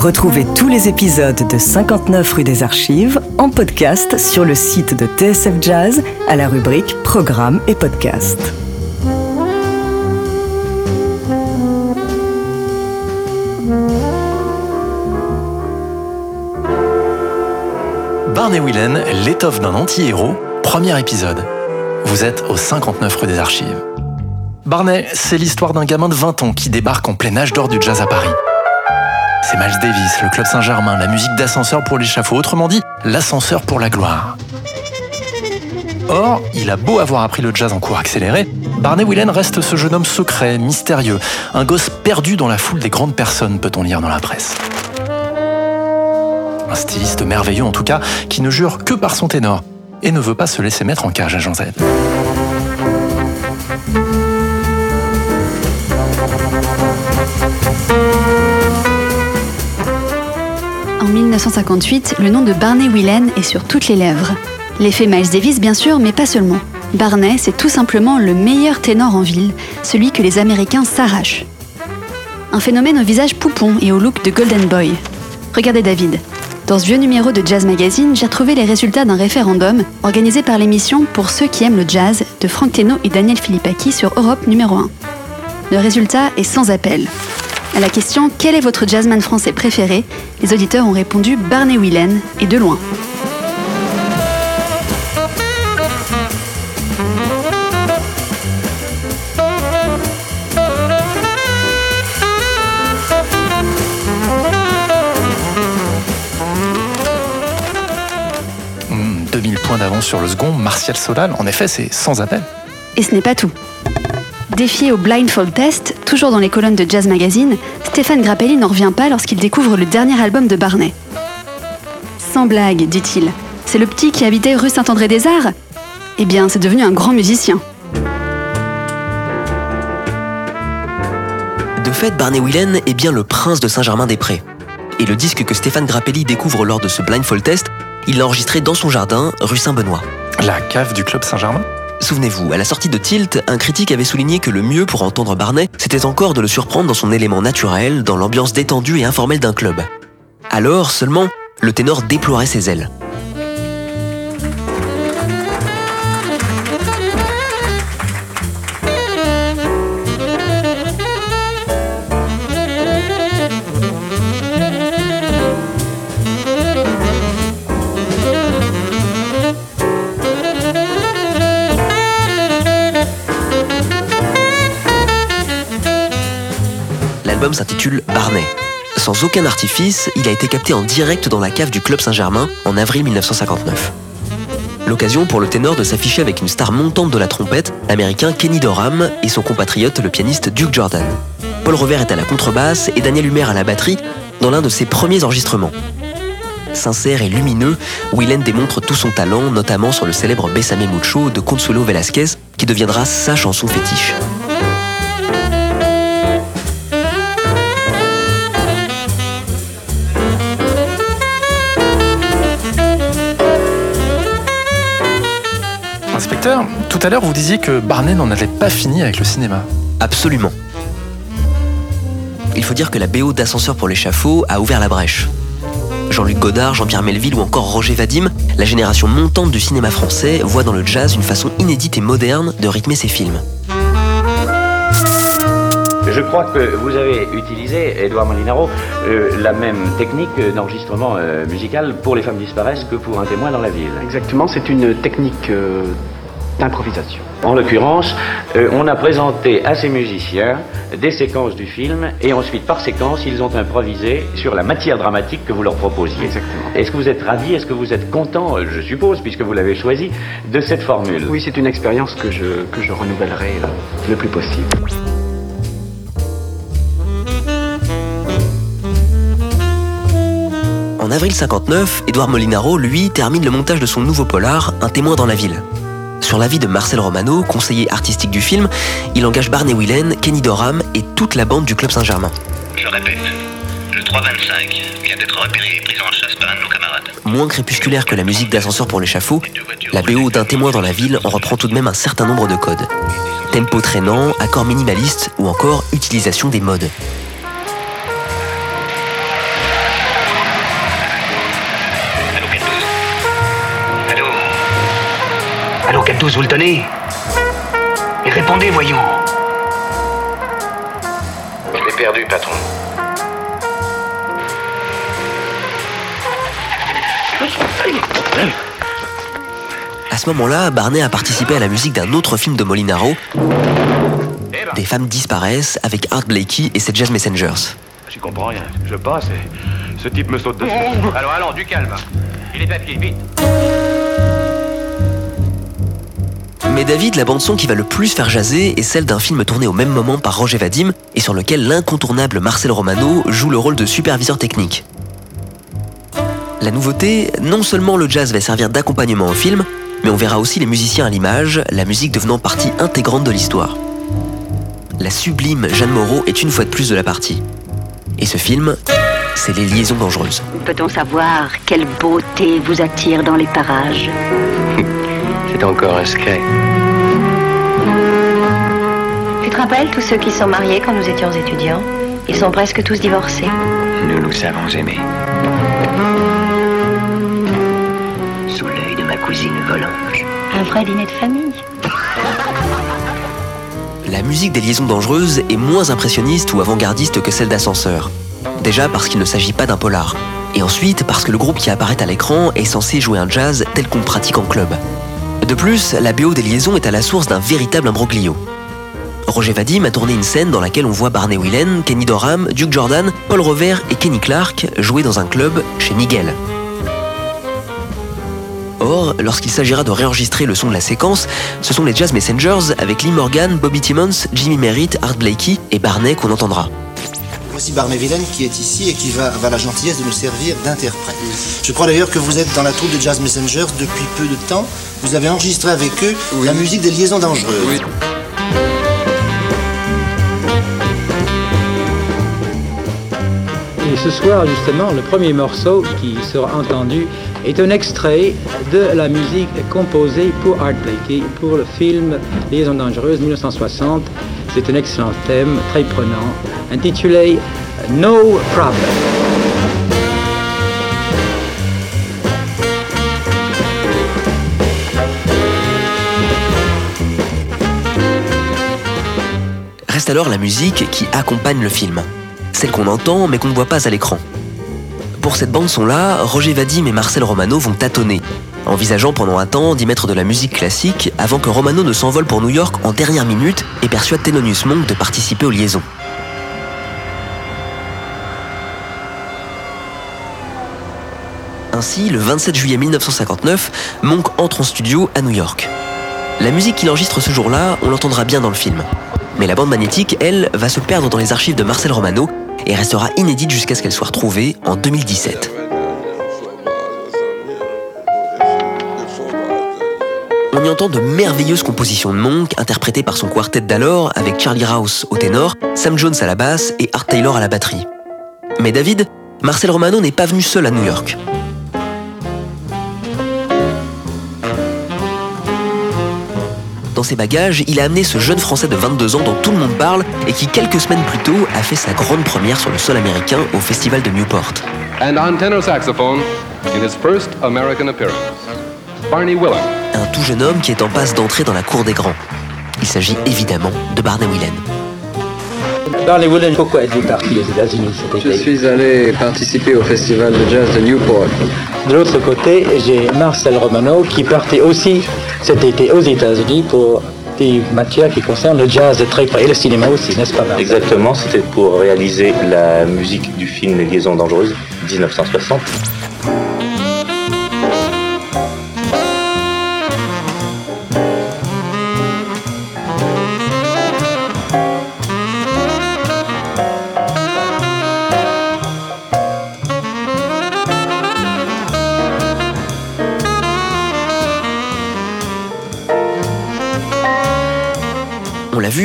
Retrouvez tous les épisodes de 59 rue des Archives en podcast sur le site de TSF Jazz à la rubrique Programmes et podcasts. Barney Whelan, l'étoffe d'un anti-héros, premier épisode. Vous êtes au 59 rue des Archives. Barney, c'est l'histoire d'un gamin de 20 ans qui débarque en plein âge d'or du jazz à Paris. C'est Miles Davis, le Club Saint-Germain, la musique d'ascenseur pour l'échafaud, autrement dit, l'ascenseur pour la gloire. Or, il a beau avoir appris le jazz en cours accéléré, Barney Whelan reste ce jeune homme secret, mystérieux, un gosse perdu dans la foule des grandes personnes, peut-on lire dans la presse. Un styliste merveilleux en tout cas, qui ne jure que par son ténor et ne veut pas se laisser mettre en cage à Jean Z. 1958, le nom de Barney Whelan est sur toutes les lèvres. L'effet Miles Davis, bien sûr, mais pas seulement. Barney, c'est tout simplement le meilleur ténor en ville, celui que les Américains s'arrachent. Un phénomène au visage poupon et au look de Golden Boy. Regardez David. Dans ce vieux numéro de Jazz Magazine, j'ai retrouvé les résultats d'un référendum organisé par l'émission Pour ceux qui aiment le jazz de Frank Teno et Daniel Philippaki sur Europe numéro 1. Le résultat est sans appel. À la question Quel est votre jazzman français préféré les auditeurs ont répondu Barney Whelan et de loin. Hmm, 2000 points d'avance sur le second, Martial Solal, en effet, c'est sans appel. Et ce n'est pas tout. Défié au blindfold test, toujours dans les colonnes de Jazz Magazine, Stéphane Grappelli n'en revient pas lorsqu'il découvre le dernier album de Barney. Sans blague, dit-il, c'est le petit qui habitait rue Saint-André-des-Arts? Eh bien, c'est devenu un grand musicien. De fait, Barney Whelan est bien le prince de Saint-Germain-des-Prés. Et le disque que Stéphane Grappelli découvre lors de ce blindfold test, il l'a enregistré dans son jardin, rue Saint-Benoît. La cave du Club Saint-Germain? Souvenez-vous, à la sortie de Tilt, un critique avait souligné que le mieux pour entendre Barney, c'était encore de le surprendre dans son élément naturel, dans l'ambiance détendue et informelle d'un club. Alors seulement, le ténor déploierait ses ailes. S'intitule Barney. Sans aucun artifice, il a été capté en direct dans la cave du Club Saint-Germain en avril 1959. L'occasion pour le ténor de s'afficher avec une star montante de la trompette, l'américain Kenny Dorham et son compatriote le pianiste Duke Jordan. Paul Revers est à la contrebasse et Daniel Humer à la batterie dans l'un de ses premiers enregistrements. Sincère et lumineux, Whelan démontre tout son talent, notamment sur le célèbre Bésame Mucho de Consuelo Velasquez, qui deviendra sa chanson fétiche. Tout à l'heure vous disiez que Barney n'en avait pas fini avec le cinéma. Absolument. Il faut dire que la BO d'Ascenseur pour l'échafaud a ouvert la brèche. Jean-Luc Godard, Jean-Pierre Melville ou encore Roger Vadim, la génération montante du cinéma français voit dans le jazz une façon inédite et moderne de rythmer ses films. Je crois que vous avez utilisé, Edouard Molinaro, euh, la même technique d'enregistrement euh, musical pour Les femmes disparaissent que pour Un témoin dans la ville. Exactement, c'est une technique euh, d'improvisation. En l'occurrence, euh, on a présenté à ces musiciens des séquences du film et ensuite, par séquence, ils ont improvisé sur la matière dramatique que vous leur proposiez. Exactement. Est-ce que vous êtes ravi, est-ce que vous êtes content, je suppose, puisque vous l'avez choisi, de cette formule Oui, c'est une expérience que je, que je renouvellerai euh, le plus possible. En avril 59, Édouard Molinaro, lui, termine le montage de son nouveau polar, Un témoin dans la ville. Sur l'avis de Marcel Romano, conseiller artistique du film, il engage Barney Whelan, Kenny Dorham et toute la bande du Club Saint-Germain. Je répète, le 325 vient d'être repéré et pris en chasse par un de nos camarades. Moins crépusculaire que la musique d'ascenseur pour l'échafaud, la BO d'un témoin dans la ville en reprend tout de même un certain nombre de codes. Tempo traînant, accords minimalistes ou encore utilisation des modes. Allô, Cap 12, vous le tenez Mais répondez, voyons. Je l'ai perdu, patron. À ce moment-là, Barney a participé à la musique d'un autre film de Molinaro. Des femmes disparaissent avec Art Blakey et ses Jazz Messengers. J'y comprends rien. Je passe et ce type me saute dessus. Alors, allons, du calme. Il est papier, vite. Mais David, la bande-son qui va le plus faire jaser est celle d'un film tourné au même moment par Roger Vadim et sur lequel l'incontournable Marcel Romano joue le rôle de superviseur technique. La nouveauté, non seulement le jazz va servir d'accompagnement au film, mais on verra aussi les musiciens à l'image, la musique devenant partie intégrante de l'histoire. La sublime Jeanne Moreau est une fois de plus de la partie. Et ce film, c'est Les Liaisons Dangereuses. Peut-on savoir quelle beauté vous attire dans les parages? Encore un secret. Tu te rappelles tous ceux qui sont mariés quand nous étions étudiants? Ils sont presque tous divorcés. Nous nous savons aimer. Sous l'œil de ma cousine Volange. Un vrai dîner de famille. La musique des Liaisons Dangereuses est moins impressionniste ou avant-gardiste que celle d'Ascenseur. Déjà parce qu'il ne s'agit pas d'un polar. Et ensuite parce que le groupe qui apparaît à l'écran est censé jouer un jazz tel qu'on le pratique en club. De plus, la BO des Liaisons est à la source d'un véritable imbroglio. Roger Vadim a tourné une scène dans laquelle on voit Barney Whelan, Kenny Dorham, Duke Jordan, Paul Rover et Kenny Clark jouer dans un club chez Miguel. Or, lorsqu'il s'agira de réenregistrer le son de la séquence, ce sont les Jazz Messengers avec Lee Morgan, Bobby Timmons, Jimmy Merritt, Art Blakey et Barney qu'on entendra. Voici Barney Villain qui est ici et qui va avoir la gentillesse de nous servir d'interprète. Je crois d'ailleurs que vous êtes dans la troupe de Jazz Messengers depuis peu de temps. Vous avez enregistré avec eux la musique des liaisons dangereuses. Et ce soir, justement, le premier morceau qui sera entendu est un extrait de la musique composée pour Art Blakey pour le film Liaison dangereuse 1960. C'est un excellent thème, très prenant, intitulé No Problem. Reste alors la musique qui accompagne le film. Celle qu'on entend mais qu'on ne voit pas à l'écran. Pour cette bande-son-là, Roger Vadim et Marcel Romano vont tâtonner, envisageant pendant un temps d'y mettre de la musique classique avant que Romano ne s'envole pour New York en dernière minute et persuade Thelonious Monk de participer aux liaisons. Ainsi, le 27 juillet 1959, Monk entre en studio à New York. La musique qu'il enregistre ce jour-là, on l'entendra bien dans le film. Mais la bande magnétique, elle, va se perdre dans les archives de Marcel Romano et restera inédite jusqu'à ce qu'elle soit retrouvée en 2017. On y entend de merveilleuses compositions de Monk, interprétées par son quartet d'alors avec Charlie Rouse au ténor, Sam Jones à la basse et Art Taylor à la batterie. Mais David, Marcel Romano n'est pas venu seul à New York. Dans ses bagages, il a amené ce jeune Français de 22 ans dont tout le monde parle et qui quelques semaines plus tôt a fait sa grande première sur le sol américain au festival de Newport. And on tenor saxophone, in his first American appearance, Barney. Un tout jeune homme qui est en passe d'entrer dans la cour des grands. Il s'agit évidemment de Barney Whelan. Barney Whelan, pourquoi êtes-vous parti aux États-Unis cet Je été suis allé participer au festival de jazz de Newport. De l'autre côté, j'ai Marcel Romano qui partait aussi cet été aux États-Unis pour des matières qui concernent le jazz de très près et le cinéma aussi, n'est-ce pas Marcel? Exactement, c'était pour réaliser la musique du film Les Liaisons Dangereuses, 1960.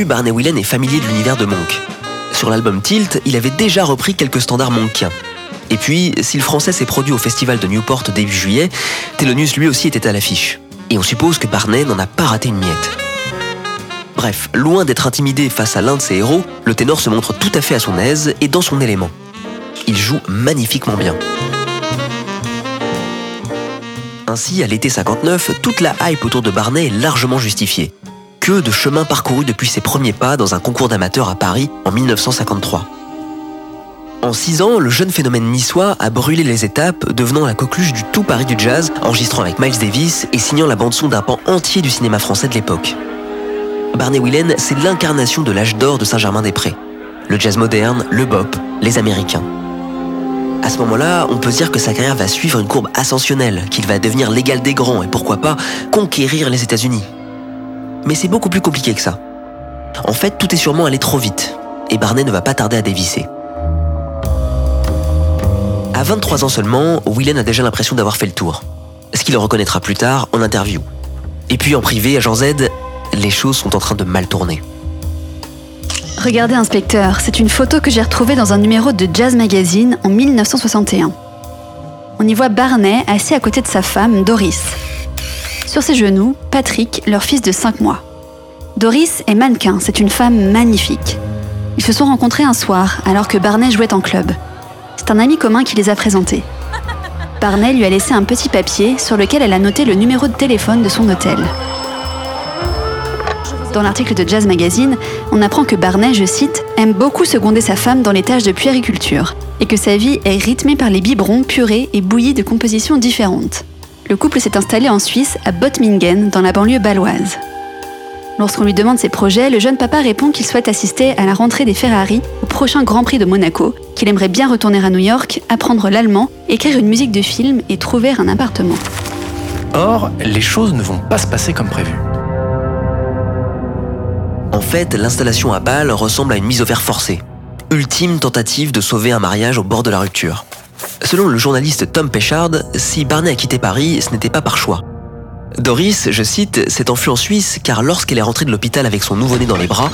Barney Whelan est familier de l'univers de Monk. Sur l'album Tilt, il avait déjà repris quelques standards monkiens. Et puis, si le français s'est produit au festival de Newport début juillet, Thelonious lui aussi était à l'affiche. Et on suppose que Barney n'en a pas raté une miette. Bref, loin d'être intimidé face à l'un de ses héros, le ténor se montre tout à fait à son aise et dans son élément. Il joue magnifiquement bien. Ainsi, à l'été 59, toute la hype autour de Barnet est largement justifiée. De chemin parcouru depuis ses premiers pas dans un concours d'amateurs à Paris en 1953. En six ans, le jeune phénomène niçois a brûlé les étapes, devenant la coqueluche du tout Paris du jazz, enregistrant avec Miles Davis et signant la bande-son d'un pan entier du cinéma français de l'époque. Barney Whelan, c'est l'incarnation de l'âge d'or de Saint-Germain-des-Prés. Le jazz moderne, le bop, les Américains. À ce moment-là, on peut dire que sa carrière va suivre une courbe ascensionnelle, qu'il va devenir l'égal des grands et pourquoi pas conquérir les États-Unis. Mais c'est beaucoup plus compliqué que ça. En fait, tout est sûrement allé trop vite, et Barney ne va pas tarder à dévisser. À 23 ans seulement, Willen a déjà l'impression d'avoir fait le tour. Ce qu'il reconnaîtra plus tard en interview. Et puis en privé, à Jean Z, les choses sont en train de mal tourner. Regardez, inspecteur, c'est une photo que j'ai retrouvée dans un numéro de Jazz Magazine en 1961. On y voit Barney assis à côté de sa femme, Doris. Sur ses genoux, Patrick, leur fils de 5 mois. Doris est mannequin, c'est une femme magnifique. Ils se sont rencontrés un soir alors que Barney jouait en club. C'est un ami commun qui les a présentés. Barney lui a laissé un petit papier sur lequel elle a noté le numéro de téléphone de son hôtel. Dans l'article de Jazz Magazine, on apprend que Barney, je cite, aime beaucoup seconder sa femme dans les tâches de puériculture et que sa vie est rythmée par les biberons purés et bouillis de compositions différentes. Le couple s'est installé en Suisse, à Bottmingen, dans la banlieue baloise. Lorsqu'on lui demande ses projets, le jeune papa répond qu'il souhaite assister à la rentrée des Ferrari au prochain Grand Prix de Monaco, qu'il aimerait bien retourner à New York, apprendre l'allemand, écrire une musique de film et trouver un appartement. Or, les choses ne vont pas se passer comme prévu. En fait, l'installation à Bâle ressemble à une mise au vert forcée. Ultime tentative de sauver un mariage au bord de la rupture. Selon le journaliste Tom Péchard, si Barney a quitté Paris, ce n'était pas par choix. Doris, je cite, s'est enfuie en Suisse car lorsqu'elle est rentrée de l'hôpital avec son nouveau-né dans les bras,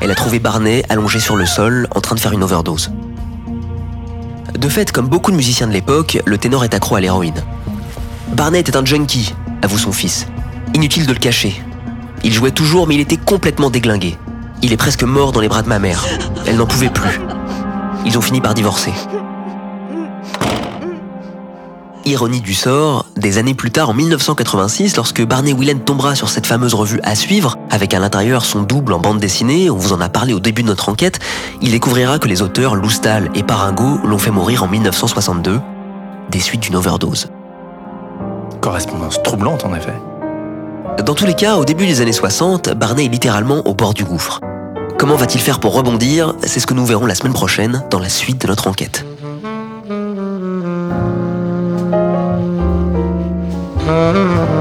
elle a trouvé Barney allongé sur le sol en train de faire une overdose. De fait, comme beaucoup de musiciens de l'époque, le ténor est accro à l'héroïne. Barney était un junkie, avoue son fils. Inutile de le cacher. Il jouait toujours, mais il était complètement déglingué. Il est presque mort dans les bras de ma mère. Elle n'en pouvait plus. Ils ont fini par divorcer. Ironie du sort, des années plus tard, en 1986, lorsque Barney Whelan tombera sur cette fameuse revue à suivre, avec à l'intérieur son double en bande dessinée, on vous en a parlé au début de notre enquête, il découvrira que les auteurs Loustal et Paringo l'ont fait mourir en 1962, des suites d'une overdose. Correspondance troublante en effet. Dans tous les cas, au début des années 60, Barney est littéralement au bord du gouffre. Comment va-t-il faire pour rebondir? C'est ce que nous verrons la semaine prochaine dans la suite de notre enquête. 嗯。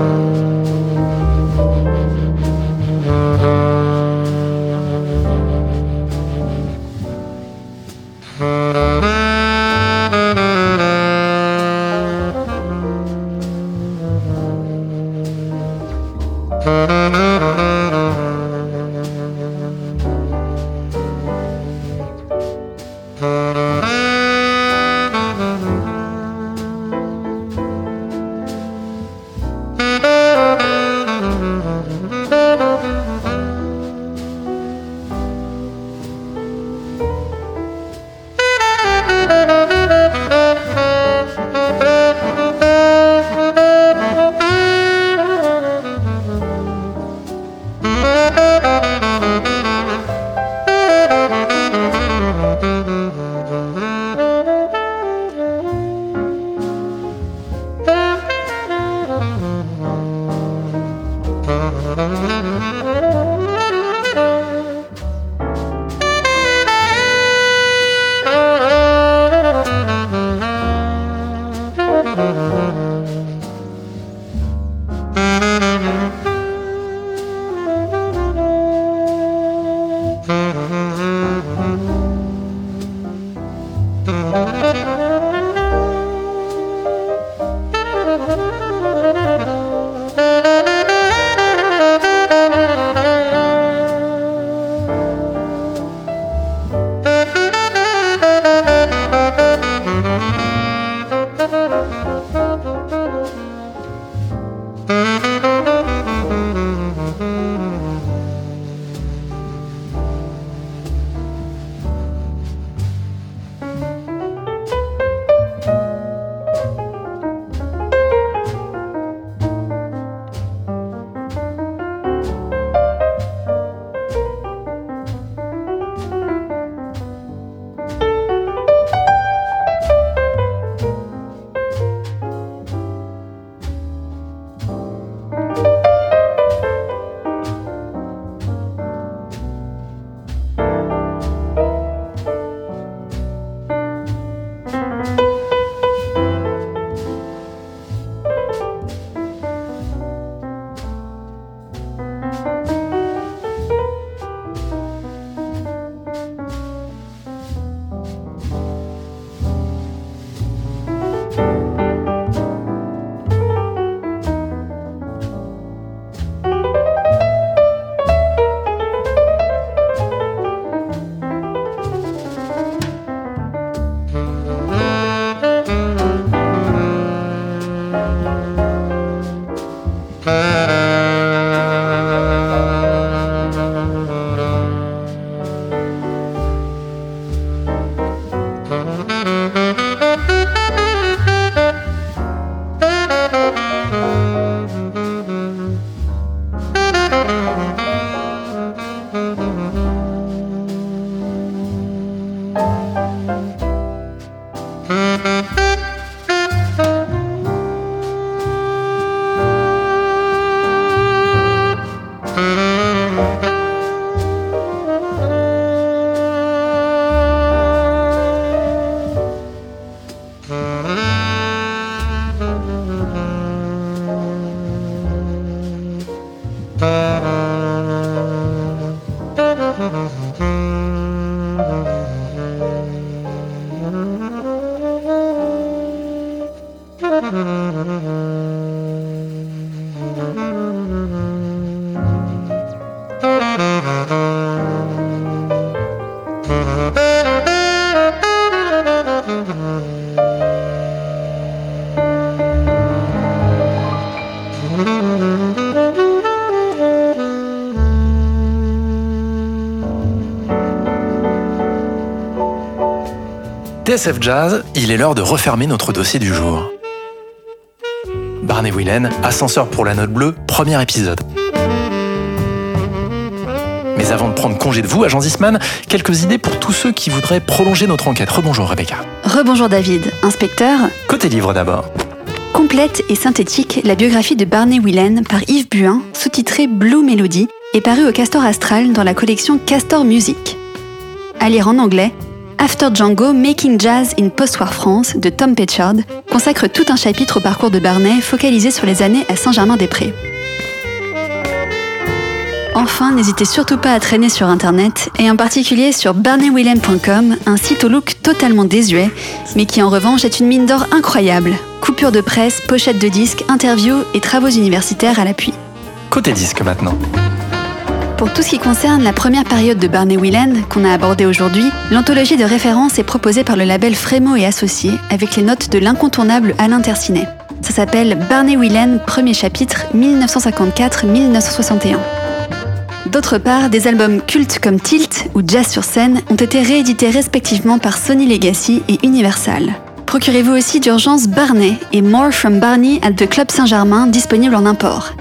TSF Jazz, il est l'heure de refermer notre dossier du jour. Barney Whelan, Ascenseur pour la note bleue, premier épisode. Mais avant de prendre congé de vous, agent Zisman, quelques idées pour tous ceux qui voudraient prolonger notre enquête. Rebonjour Rebecca. Rebonjour David, inspecteur. Côté livre d'abord. Complète et synthétique, la biographie de Barney Whelan par Yves Buin, sous-titrée Blue Melody, est parue au Castor Astral dans la collection Castor Music. À lire en anglais, After Django Making Jazz in Post-War France de Tom Petchard consacre tout un chapitre au parcours de Barney focalisé sur les années à Saint-Germain-des-Prés. Enfin, n'hésitez surtout pas à traîner sur internet et en particulier sur barneywillem.com, un site au look totalement désuet, mais qui en revanche est une mine d'or incroyable. Coupures de presse, pochettes de disques, interviews et travaux universitaires à l'appui. Côté disque maintenant. Pour tout ce qui concerne la première période de Barney Whelan qu'on a abordée aujourd'hui, l'anthologie de référence est proposée par le label Frémo et Associés avec les notes de l'incontournable Alain Tercinet. Ça s'appelle Barney Whelan, premier chapitre 1954-1961. D'autre part, des albums cultes comme Tilt ou Jazz sur scène ont été réédités respectivement par Sony Legacy et Universal. Procurez-vous aussi d'urgence Barney et More from Barney at the Club Saint-Germain disponible en import.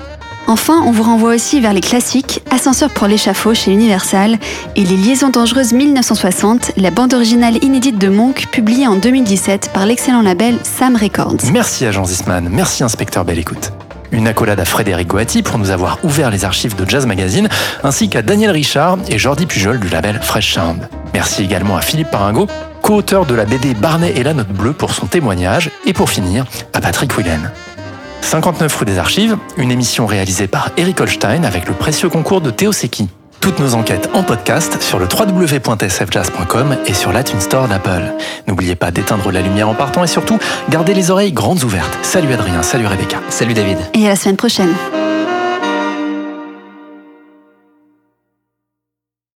Enfin, on vous renvoie aussi vers les classiques Ascenseur pour l'échafaud chez Universal et Les Liaisons dangereuses 1960, la bande originale inédite de Monk publiée en 2017 par l'excellent label Sam Records. Merci agent Zisman, merci inspecteur Belle Écoute. Une accolade à Frédéric Goati pour nous avoir ouvert les archives de Jazz Magazine, ainsi qu'à Daniel Richard et Jordi Pujol du label Fresh Sound. Merci également à Philippe Paringo, co-auteur de la BD Barnet et la Note Bleue pour son témoignage, et pour finir, à Patrick Whelan. 59 rue des Archives, une émission réalisée par Eric Holstein avec le précieux concours de Théo Seki. Toutes nos enquêtes en podcast sur le www.sfjazz.com et sur l'iTunes Store d'Apple. N'oubliez pas d'éteindre la lumière en partant et surtout, gardez les oreilles grandes ouvertes. Salut Adrien, salut Rebecca. Salut David. Et à la semaine prochaine.